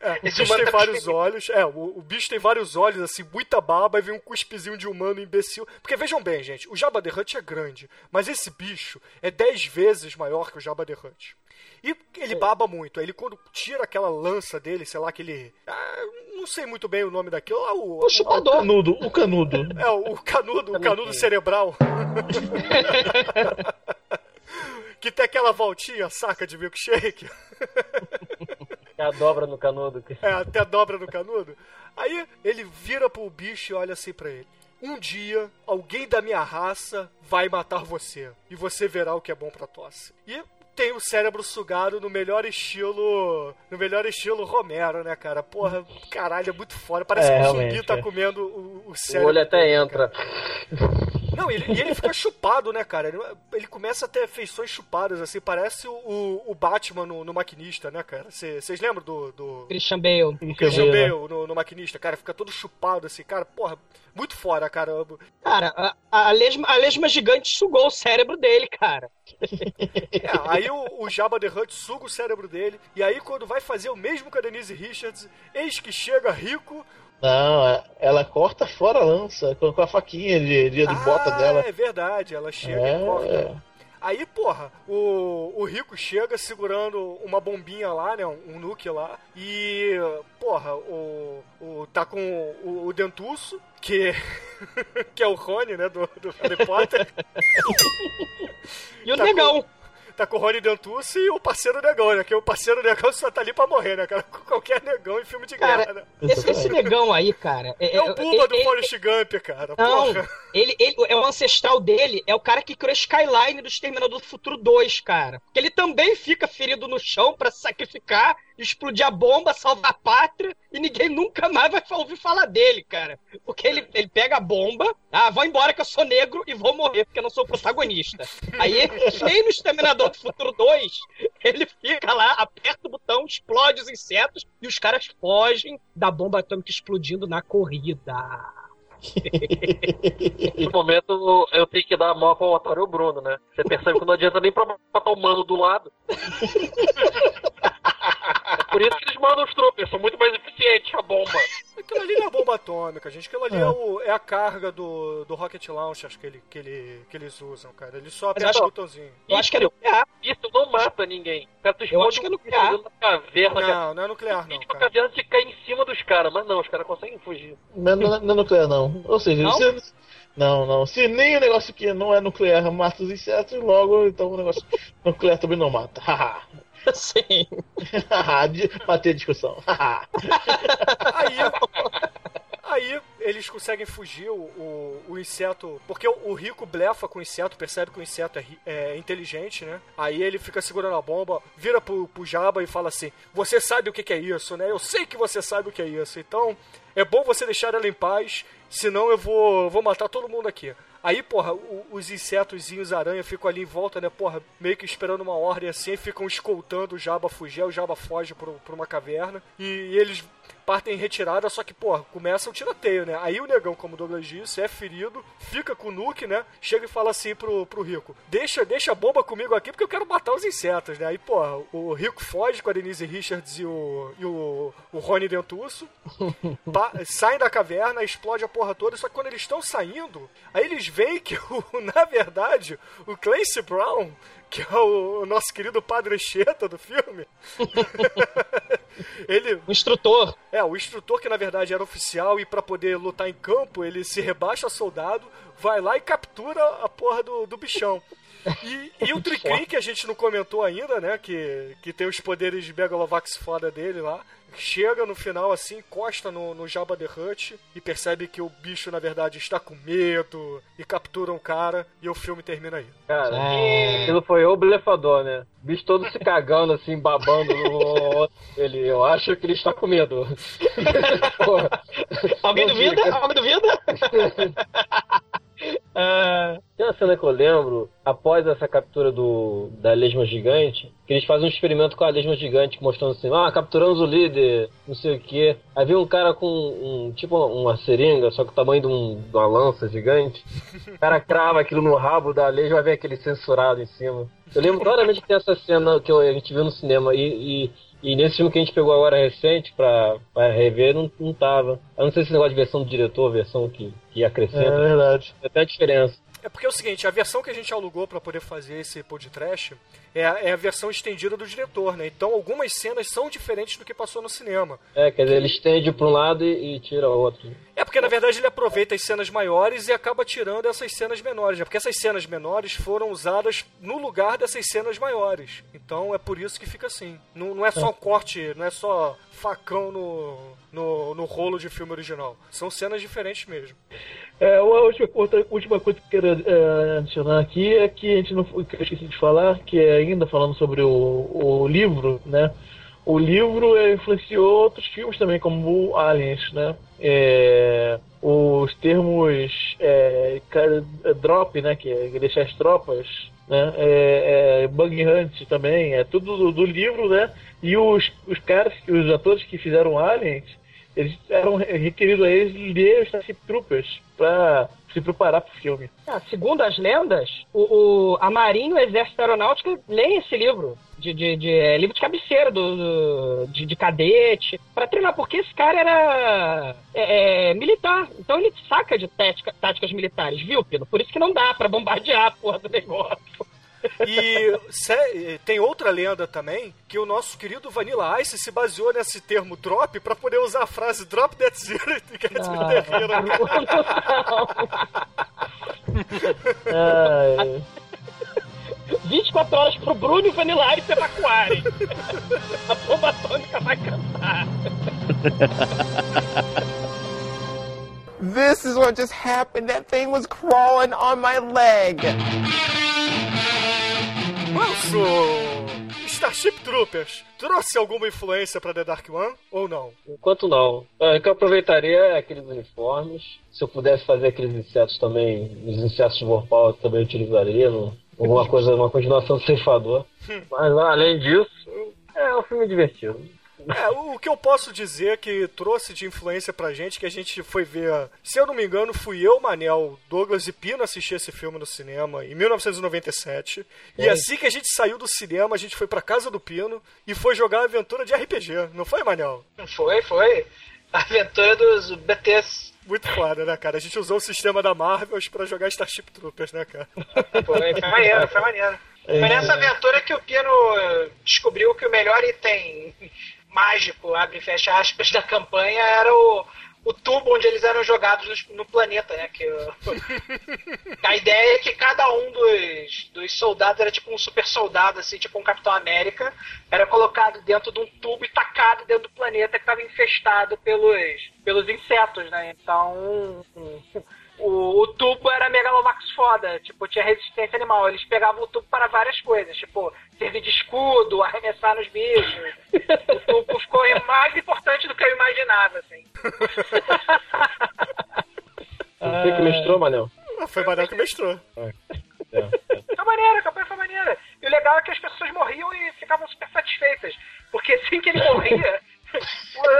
É, o bicho tem vários olhos. É, o, o, bicho tem vários olhos, assim, muita baba, e vem um cuspizinho de humano imbecil. Porque vejam bem, gente, o Jabba the Hutt é grande, mas esse bicho é 10 vezes maior que o Jabba the Hutt. E ele baba muito. Aí ele, quando tira aquela lança dele, sei lá, aquele. Ah, não sei muito bem o nome daquilo. Ah, o, o, o canudo, o canudo. É, o, o canudo, o canudo cerebral. que tem aquela voltinha, saca de milkshake. É a dobra no canudo. É, até a dobra no canudo. Aí ele vira pro bicho e olha assim pra ele. Um dia, alguém da minha raça vai matar você. E você verá o que é bom pra tosse. E tem o cérebro sugado no melhor estilo. No melhor estilo Romero, né, cara? Porra, caralho, é muito foda. Parece É, que o zumbi tá é. comendo o, o O cérebro. olho até dele, entra. Não, ele, e ele fica chupado, né, cara? Ele, ele começa a ter feições chupadas, assim, parece o, o Batman no, no Maquinista, né, cara? Vocês lembram do, do... Christian Bale. Christian Bale no, no Maquinista, cara, fica todo chupado, assim, cara, porra, muito fora, cara. Cara, a, a, lesma, a lesma gigante sugou o cérebro dele, cara. É, aí o, o Jabba the Hutt suga o cérebro dele, e aí quando vai fazer o mesmo com a Denise Richards, eis que chega rico, não, é, ela corta fora a lança com a faquinha de, de, de ah, bota dela. É verdade, ela chega é, e corta. É. Aí, porra, o, o Rico chega segurando uma bombinha lá, né? Um, um nuke lá. E, porra, o, o, tá com o, o Dentuço, que, que é o Rony, né? Do, do Harry Potter. e o tá Negão. Com tá com o Rony Dentucci e o parceiro negão, né? Que o parceiro negão só tá ali pra morrer, né, cara? Com qualquer negão em filme de cara, guerra, né? Esse, esse negão aí, cara. É, é o Puma é, do Forrest Gump, cara. Não, porra. Ele, ele, é o ancestral dele, é o cara que criou Skyline do Exterminador do Futuro 2, cara. Que ele também fica ferido no chão para sacrificar explodir a bomba, salvar a pátria, e ninguém nunca mais vai ouvir falar dele, cara. Porque ele, ele pega a bomba, ah, vou embora que eu sou negro e vou morrer, porque eu não sou o protagonista. Aí, nem no Exterminador do Futuro 2, ele fica lá, aperta o botão, explode os insetos, e os caras fogem da bomba atômica explodindo na corrida. Nesse momento eu tenho que dar a mão pro Otário Bruno, né? Você percebe que não adianta nem pra matar o mano do lado. É por isso que eles mandam os troopers, são muito mais eficientes a bomba. Aquilo ali não é bomba atômica, gente. Aquilo ali é, é, o, é a carga do, do Rocket Launcher que, ele, que, ele, que eles usam, cara. Eles só apertam o botãozinho. Eu acho que é nuclear. Isso não mata ninguém. Cara, eu acho que é nuclear. Na caverna, não, cara. não é nuclear, não. Cara. A caverna de cair em cima dos caras, mas não, os caras conseguem fugir. Não, não, não é nuclear, não. Ou seja, não? Se, não, não. Se nem o negócio que não é nuclear mata os insetos, logo então o negócio nuclear também não mata. Haha. Sim. Matei a discussão. aí, aí eles conseguem fugir, o, o, o inseto. Porque o, o, rico blefa com o inseto, percebe que o inseto é, é, inteligente, né? Aí ele fica segurando a bomba, vira pro, pro Jabba e fala assim: Você sabe o que, que é isso, né? Eu sei que você sabe o que é isso. Então, é bom você deixar ela em paz, senão eu vou, vou matar todo mundo aqui. Aí, porra, os insetozinhos aranha ficam ali em volta, né, porra, meio que esperando uma ordem assim, ficam escoltando o Jabba fugir, o Jabba foge pra uma caverna, e, e eles partem em retirada, só que, pô, começa o tiroteio, né? Aí o negão, como o Douglas disse, é ferido, fica com o Nuke, né? Chega e fala assim pro, pro Rico: deixa, deixa a bomba comigo aqui porque eu quero matar os insetos, né? Aí, pô, o Rico foge com a Denise Richards e o, e o, o Rony Dentuço, saem da caverna, explode a porra toda, só que quando eles estão saindo, aí eles veem que, o, na verdade, o Clancy Brown que é o nosso querido Padre Cheta do filme. ele. O instrutor. É, o instrutor que na verdade era oficial e para poder lutar em campo, ele se rebaixa soldado, vai lá e captura a porra do, do bichão. E, e o Tricrim, que a gente não comentou ainda, né? Que, que tem os poderes de Megalovax foda dele lá chega no final assim, encosta no, no Jabba the Hutt e percebe que o bicho na verdade está com medo e captura um cara e o filme termina aí. Cara, é... aquilo foi o blefador, né? O bicho todo se cagando assim, babando no ele, eu acho que ele está com medo. Alguém duvida? Alguém duvida? Uh, tem uma cena que eu lembro, após essa captura do, da lesma gigante, que eles fazem um experimento com a lesma gigante, mostrando assim, ah, capturamos o líder, não sei o que. Aí vem um cara com um, tipo uma seringa, só que o tamanho de, um, de uma lança gigante. O cara crava aquilo no rabo da lesma, ver aquele censurado em cima. Eu lembro claramente que tem essa cena que a gente viu no cinema e, e e nesse filme que a gente pegou agora recente pra, pra rever, não, não tava. Eu não sei se esse negócio de versão do diretor, versão que, que acrescenta. É verdade. Tem até a diferença. É porque é o seguinte, a versão que a gente alugou para poder fazer esse podcast é a, é a, versão estendida do diretor, né? Então algumas cenas são diferentes do que passou no cinema. É, quer dizer, ele estende para um lado e, e tira o outro. É porque na verdade ele aproveita as cenas maiores e acaba tirando essas cenas menores, né? Porque essas cenas menores foram usadas no lugar dessas cenas maiores. Então é por isso que fica assim. Não, não é só um corte, não é só facão no, no, no rolo de filme original. São cenas diferentes mesmo. É, a última, outra, última coisa que eu quero é, adicionar aqui é que a gente não que eu esqueci de falar, que é ainda falando sobre o, o livro, né? o livro é, influenciou outros filmes também, como Aliens, né? É, os termos é, drop, né? Que é deixar as tropas, né? É, é, Bug Hunt também, é tudo do, do, livro, né? E os, os caras, os atores que fizeram Aliens, eles eram requeridos a eles ler os Starship Troopers para se preparar para o filme. Ah, segundo as lendas, o, o, a Marinha e o Exército Aeronáutico leem esse livro. De, de, de é, livro de cabeceira do, do de, de, cadete para treinar porque esse cara era é, é, militar então ele saca de tática, táticas militares viu Pino por isso que não dá para bombardear a porra do negócio e tem outra lenda também, que o nosso querido Vanilla Ice se baseou nesse termo drop para poder usar a frase drop that zero e get ah, the hero. 24 horas pro Bruno e Vanilla Ice evacuarem. a bomba atômica vai cantar. This is what just happened. That thing was crawling on my leg. Wilson! Starship Troopers trouxe alguma influência para The Dark One ou não? Enquanto não. O que eu aproveitaria é aqueles uniformes. Se eu pudesse fazer aqueles insetos também, os insetos de Vorpal também utilizaria. Alguma coisa, uma continuação do ceifador. Hum. Mas além disso, é um filme divertido. É, o que eu posso dizer que trouxe de influência pra gente, que a gente foi ver, se eu não me engano, fui eu, Manel, Douglas e Pino assistir esse filme no cinema em 1997. E assim que a gente saiu do cinema, a gente foi pra casa do Pino e foi jogar a aventura de RPG, não foi, Manel? Foi, foi. A aventura dos BTs. Muito foda, né, cara? A gente usou o sistema da Marvel pra jogar Starship Troopers, né, cara? Foi, foi maneiro, foi maneiro. Foi nessa aventura que o Pino descobriu que o melhor item mágico, abre e fecha aspas, da campanha era o, o tubo onde eles eram jogados no, no planeta, né? Que, a ideia é que cada um dos, dos soldados era tipo um super soldado, assim, tipo um Capitão América, era colocado dentro de um tubo e tacado dentro do planeta que estava infestado pelos, pelos insetos, né? Então, o, o, tubo era Megalovax foda, tipo, tinha resistência animal. Eles pegavam o tubo para várias coisas, tipo, servir de escudo, arremessar nos bichos. o tubo ficou mais importante do que eu imaginava, assim. Você que mestrou, Manel? Foi o Manel que mestrou. É. Foi maneira, a campanha foi maneira. E o legal é que as pessoas morriam e ficavam super satisfeitas. Porque assim que ele morria,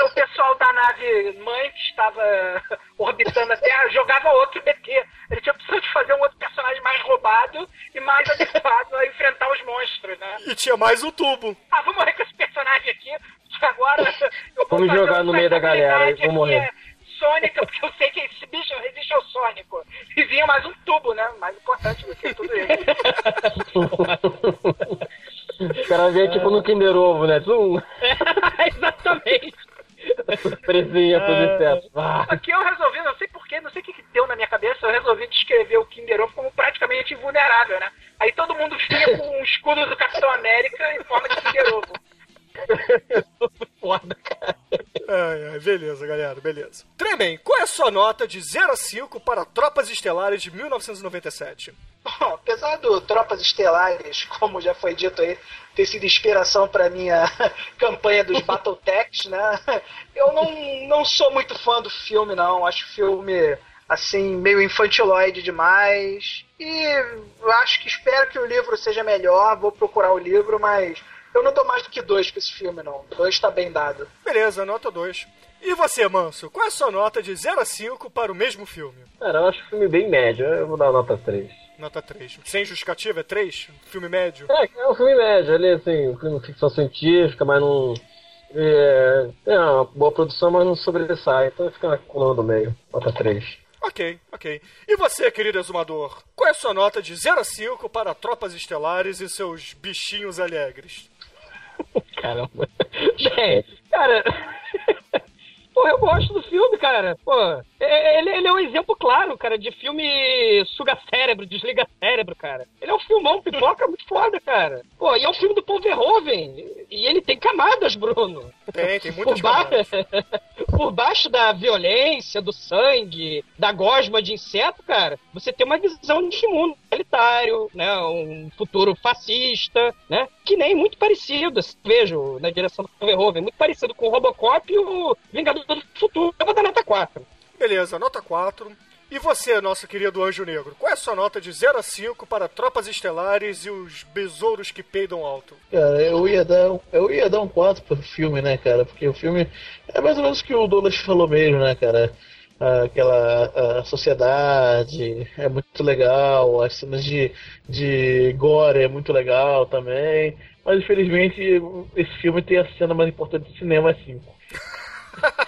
o pessoal da nave mãe que estava orbitando a Terra jogava outro BT. Ele tinha a opção de fazer um outro personagem mais roubado e mais adequado a enfrentar os monstros, né? E tinha mais o tubo. Ah, vou morrer com esse personagem aqui, que agora eu vou Vamos jogar no meio da galera, vou morrer. É Sônica, porque eu sei que esse bicho resiste ao Sônico. E vinha mais um tubo, né? Mais importante do que tudo isso. Os caras vêm tipo no Kinder Ovo, né? Zum. Exatamente. Surpresinha pros insetos. Ah. Aqui eu resolvi, não sei porquê, não sei o que, que deu na minha cabeça, eu resolvi descrever o Kinder Ovo como praticamente invulnerável, né? Aí todo mundo vinha com um escudo do Capitão América em forma de Kinder Ovo. Foda, cara. Ai, ai, beleza, galera, beleza. Tremen, qual é a sua nota de 0 a 5 para Tropas Estelares de 1997? Bom, apesar do Tropas Estelares, como já foi dito aí, ter sido inspiração para minha campanha dos Battletechs, né? Eu não, não sou muito fã do filme, não. Acho o filme, assim, meio infantiloide demais. E acho que espero que o livro seja melhor. Vou procurar o livro, mas eu não dou mais do que dois pra esse filme, não. Dois tá bem dado. Beleza, nota dois. E você, Manso, qual é a sua nota de 0 a 5 para o mesmo filme? Cara, eu acho o filme bem médio, eu vou dar nota 3. Nota 3. Sem justificativa, é 3? Filme médio? É, é um filme médio, ali assim, um filme de ficção científica, mas não. É, é uma boa produção, mas não sobressai, então fica na coluna do meio. Nota 3. Ok, ok. E você, querido exumador, qual é a sua nota de 0 a 5 para Tropas Estelares e seus bichinhos alegres? Caramba. Gente, cara. Pô, eu gosto do filme, cara. Pô, é, ele, ele, é um exemplo claro, cara, de filme suga cérebro, desliga cérebro, cara. Ele é um filmão, pipoca muito foda, cara. Pô, e é um filme do Paul Verhoeven. E ele tem camadas, Bruno. Tem, tem muitas por camadas. por baixo da violência, do sangue, da gosma de inseto, cara, você tem uma visão de mundo. totalitário, né? Um futuro fascista, né? Que nem muito parecido, assim, vejo, na direção do Verhoeven, muito parecido com o Robocop e o Vingador do Futuro. Eu vou dar nota 4. Beleza, nota 4. E você, nosso querido Anjo Negro, qual é a sua nota de 0 a 5 para Tropas Estelares e os Besouros que peidam alto? Cara, eu ia dar, eu ia dar um 4 pro filme, né, cara? Porque o filme é mais ou menos o que o Douglas falou mesmo, né, cara? Aquela a sociedade é muito legal, as cenas de, de gore é muito legal também. Mas infelizmente esse filme tem a cena mais importante do cinema, é 5.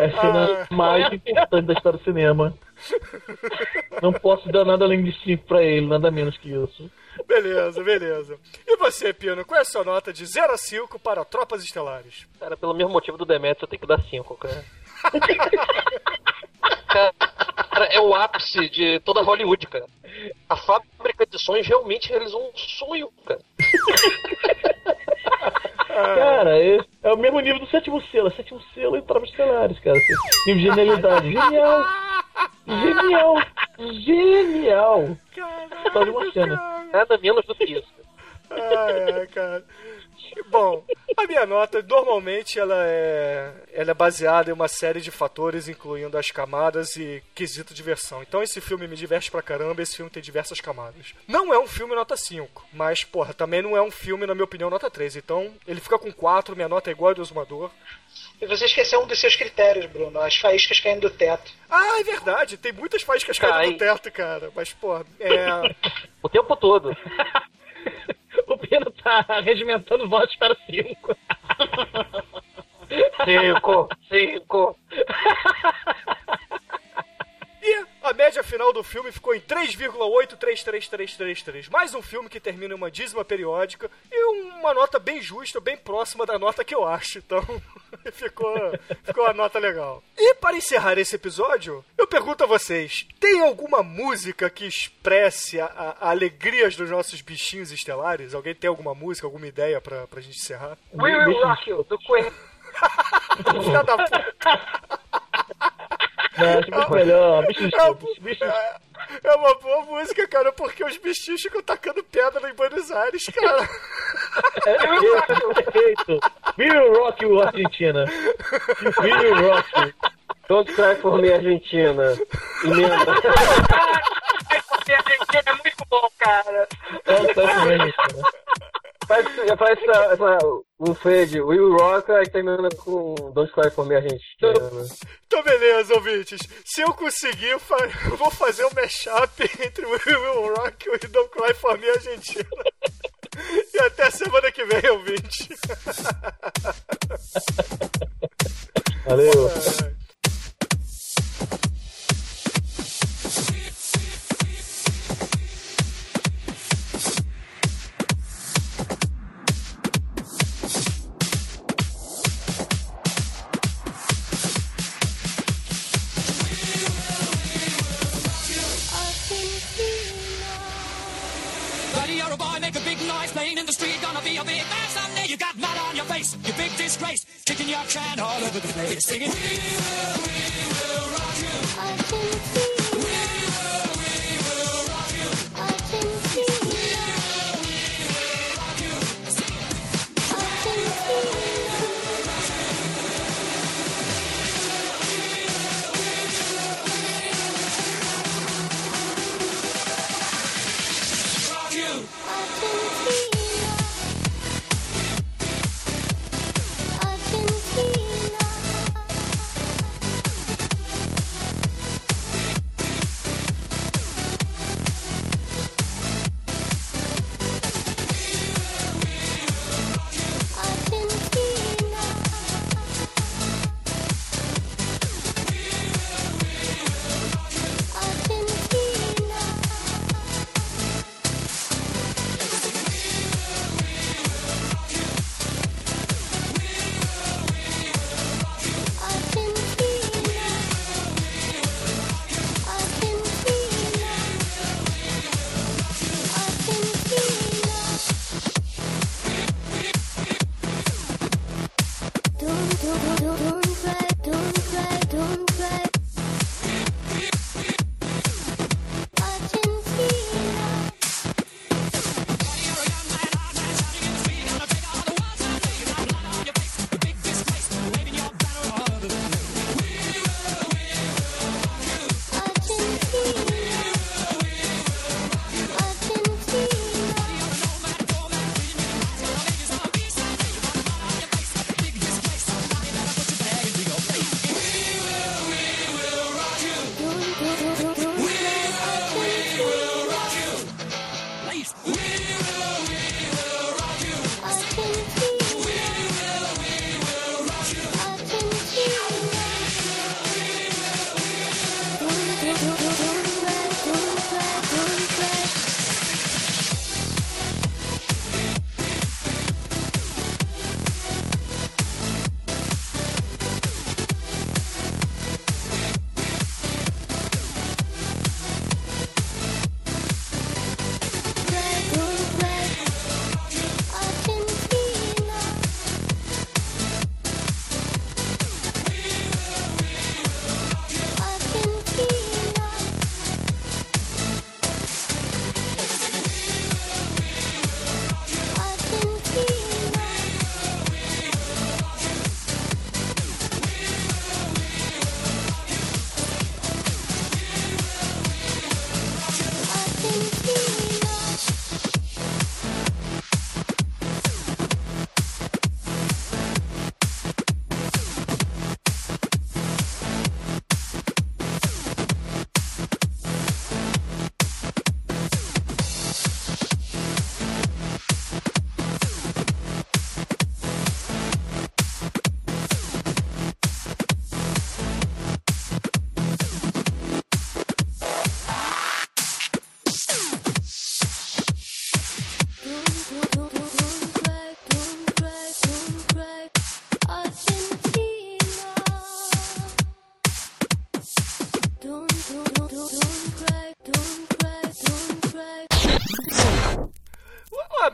É a cena Ah. mais importante da história do cinema. Não posso dar nada além de 5 pra ele, nada menos que isso. Beleza, beleza. E você, Pino, qual é a sua nota de 0 a 5 para Tropas Estelares? Cara, pelo mesmo motivo do Demetrius, eu tenho que dar 5, cara. Cara, é o ápice de toda Hollywood, cara. A fábrica de sonhos realmente realizou um sonho, cara. Cara, é, é o mesmo nível do sétimo selo. É sétimo selo e Tropas Estelares, cara. Esse Nível de genialidade. Genial! Genial! Genial! Só de uma cena. Nada menos do que isso. Ai, ai, cara. Bom, a minha nota normalmente ela é, ela é baseada em uma série de fatores, incluindo as camadas e quesito diversão. Então esse filme me diverte pra caramba, esse filme tem diversas camadas. Não é um filme nota 5, mas, porra, também não é um filme, na minha opinião, nota 3. Então ele fica com 4, minha nota é igual a do Exumador. E você esqueceu um dos seus critérios, Bruno. As faíscas caindo do teto. Ah, é verdade, tem muitas faíscas Cai. caindo do teto, cara. Mas, porra, é. O tempo todo. Pino tá regimentando votos para 5. Cinco, cinco. A média final do filme ficou em 3,833333. Mais um filme que termina em uma dízima periódica e uma nota bem justa, bem próxima da nota que eu acho. Então, ficou, ficou uma nota legal. E para encerrar esse episódio, eu pergunto a vocês: tem alguma música que expresse a, a- a alegrias dos nossos bichinhos estelares? Alguém tem alguma música, alguma ideia pra, pra gente encerrar? We Will Rock You, do Queen. Filha da puta. Não, acho muito melhor. Bicho É, bicho é, é uma boa música, cara, porque os bichinhos ficam tacando pedra em Buenos Aires, cara. Perfeito. Will Rock you, Argentina. Will Rock. Don't cry for me, Argentina. Emenda. Argentina é muito bom, cara. Don't cry for me, Argentina. Faz, faz essa, essa, um Fred, Will Rock, aí termina com Don't Cry for Me, Argentina. Então, beleza, ouvintes. Se eu conseguir, eu vou fazer um mashup entre o Will Rock e Don't Cry For Me Argentina. E até semana que vem, ouvinte. Valeu.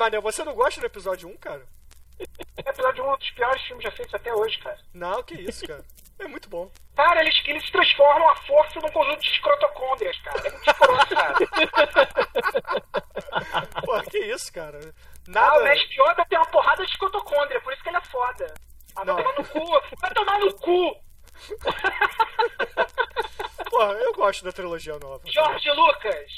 Manel, você não gosta do episódio 1, cara? Episódio 1 é um dos piores filmes já feitos até hoje, cara. Não, que isso, cara. É muito bom. Cara, eles, eles transformam a força num conjunto de escrotocôndrias, cara. É muito escroto, cara. Porra, que isso, cara. Ah, Nada. o Mestre Yoda tem uma porrada de escrotocôndria, por isso que ele é foda. Ah, vai tomar no cu! Vai tomar no cu! Porra, eu gosto da trilogia nova. Jorge Lucas,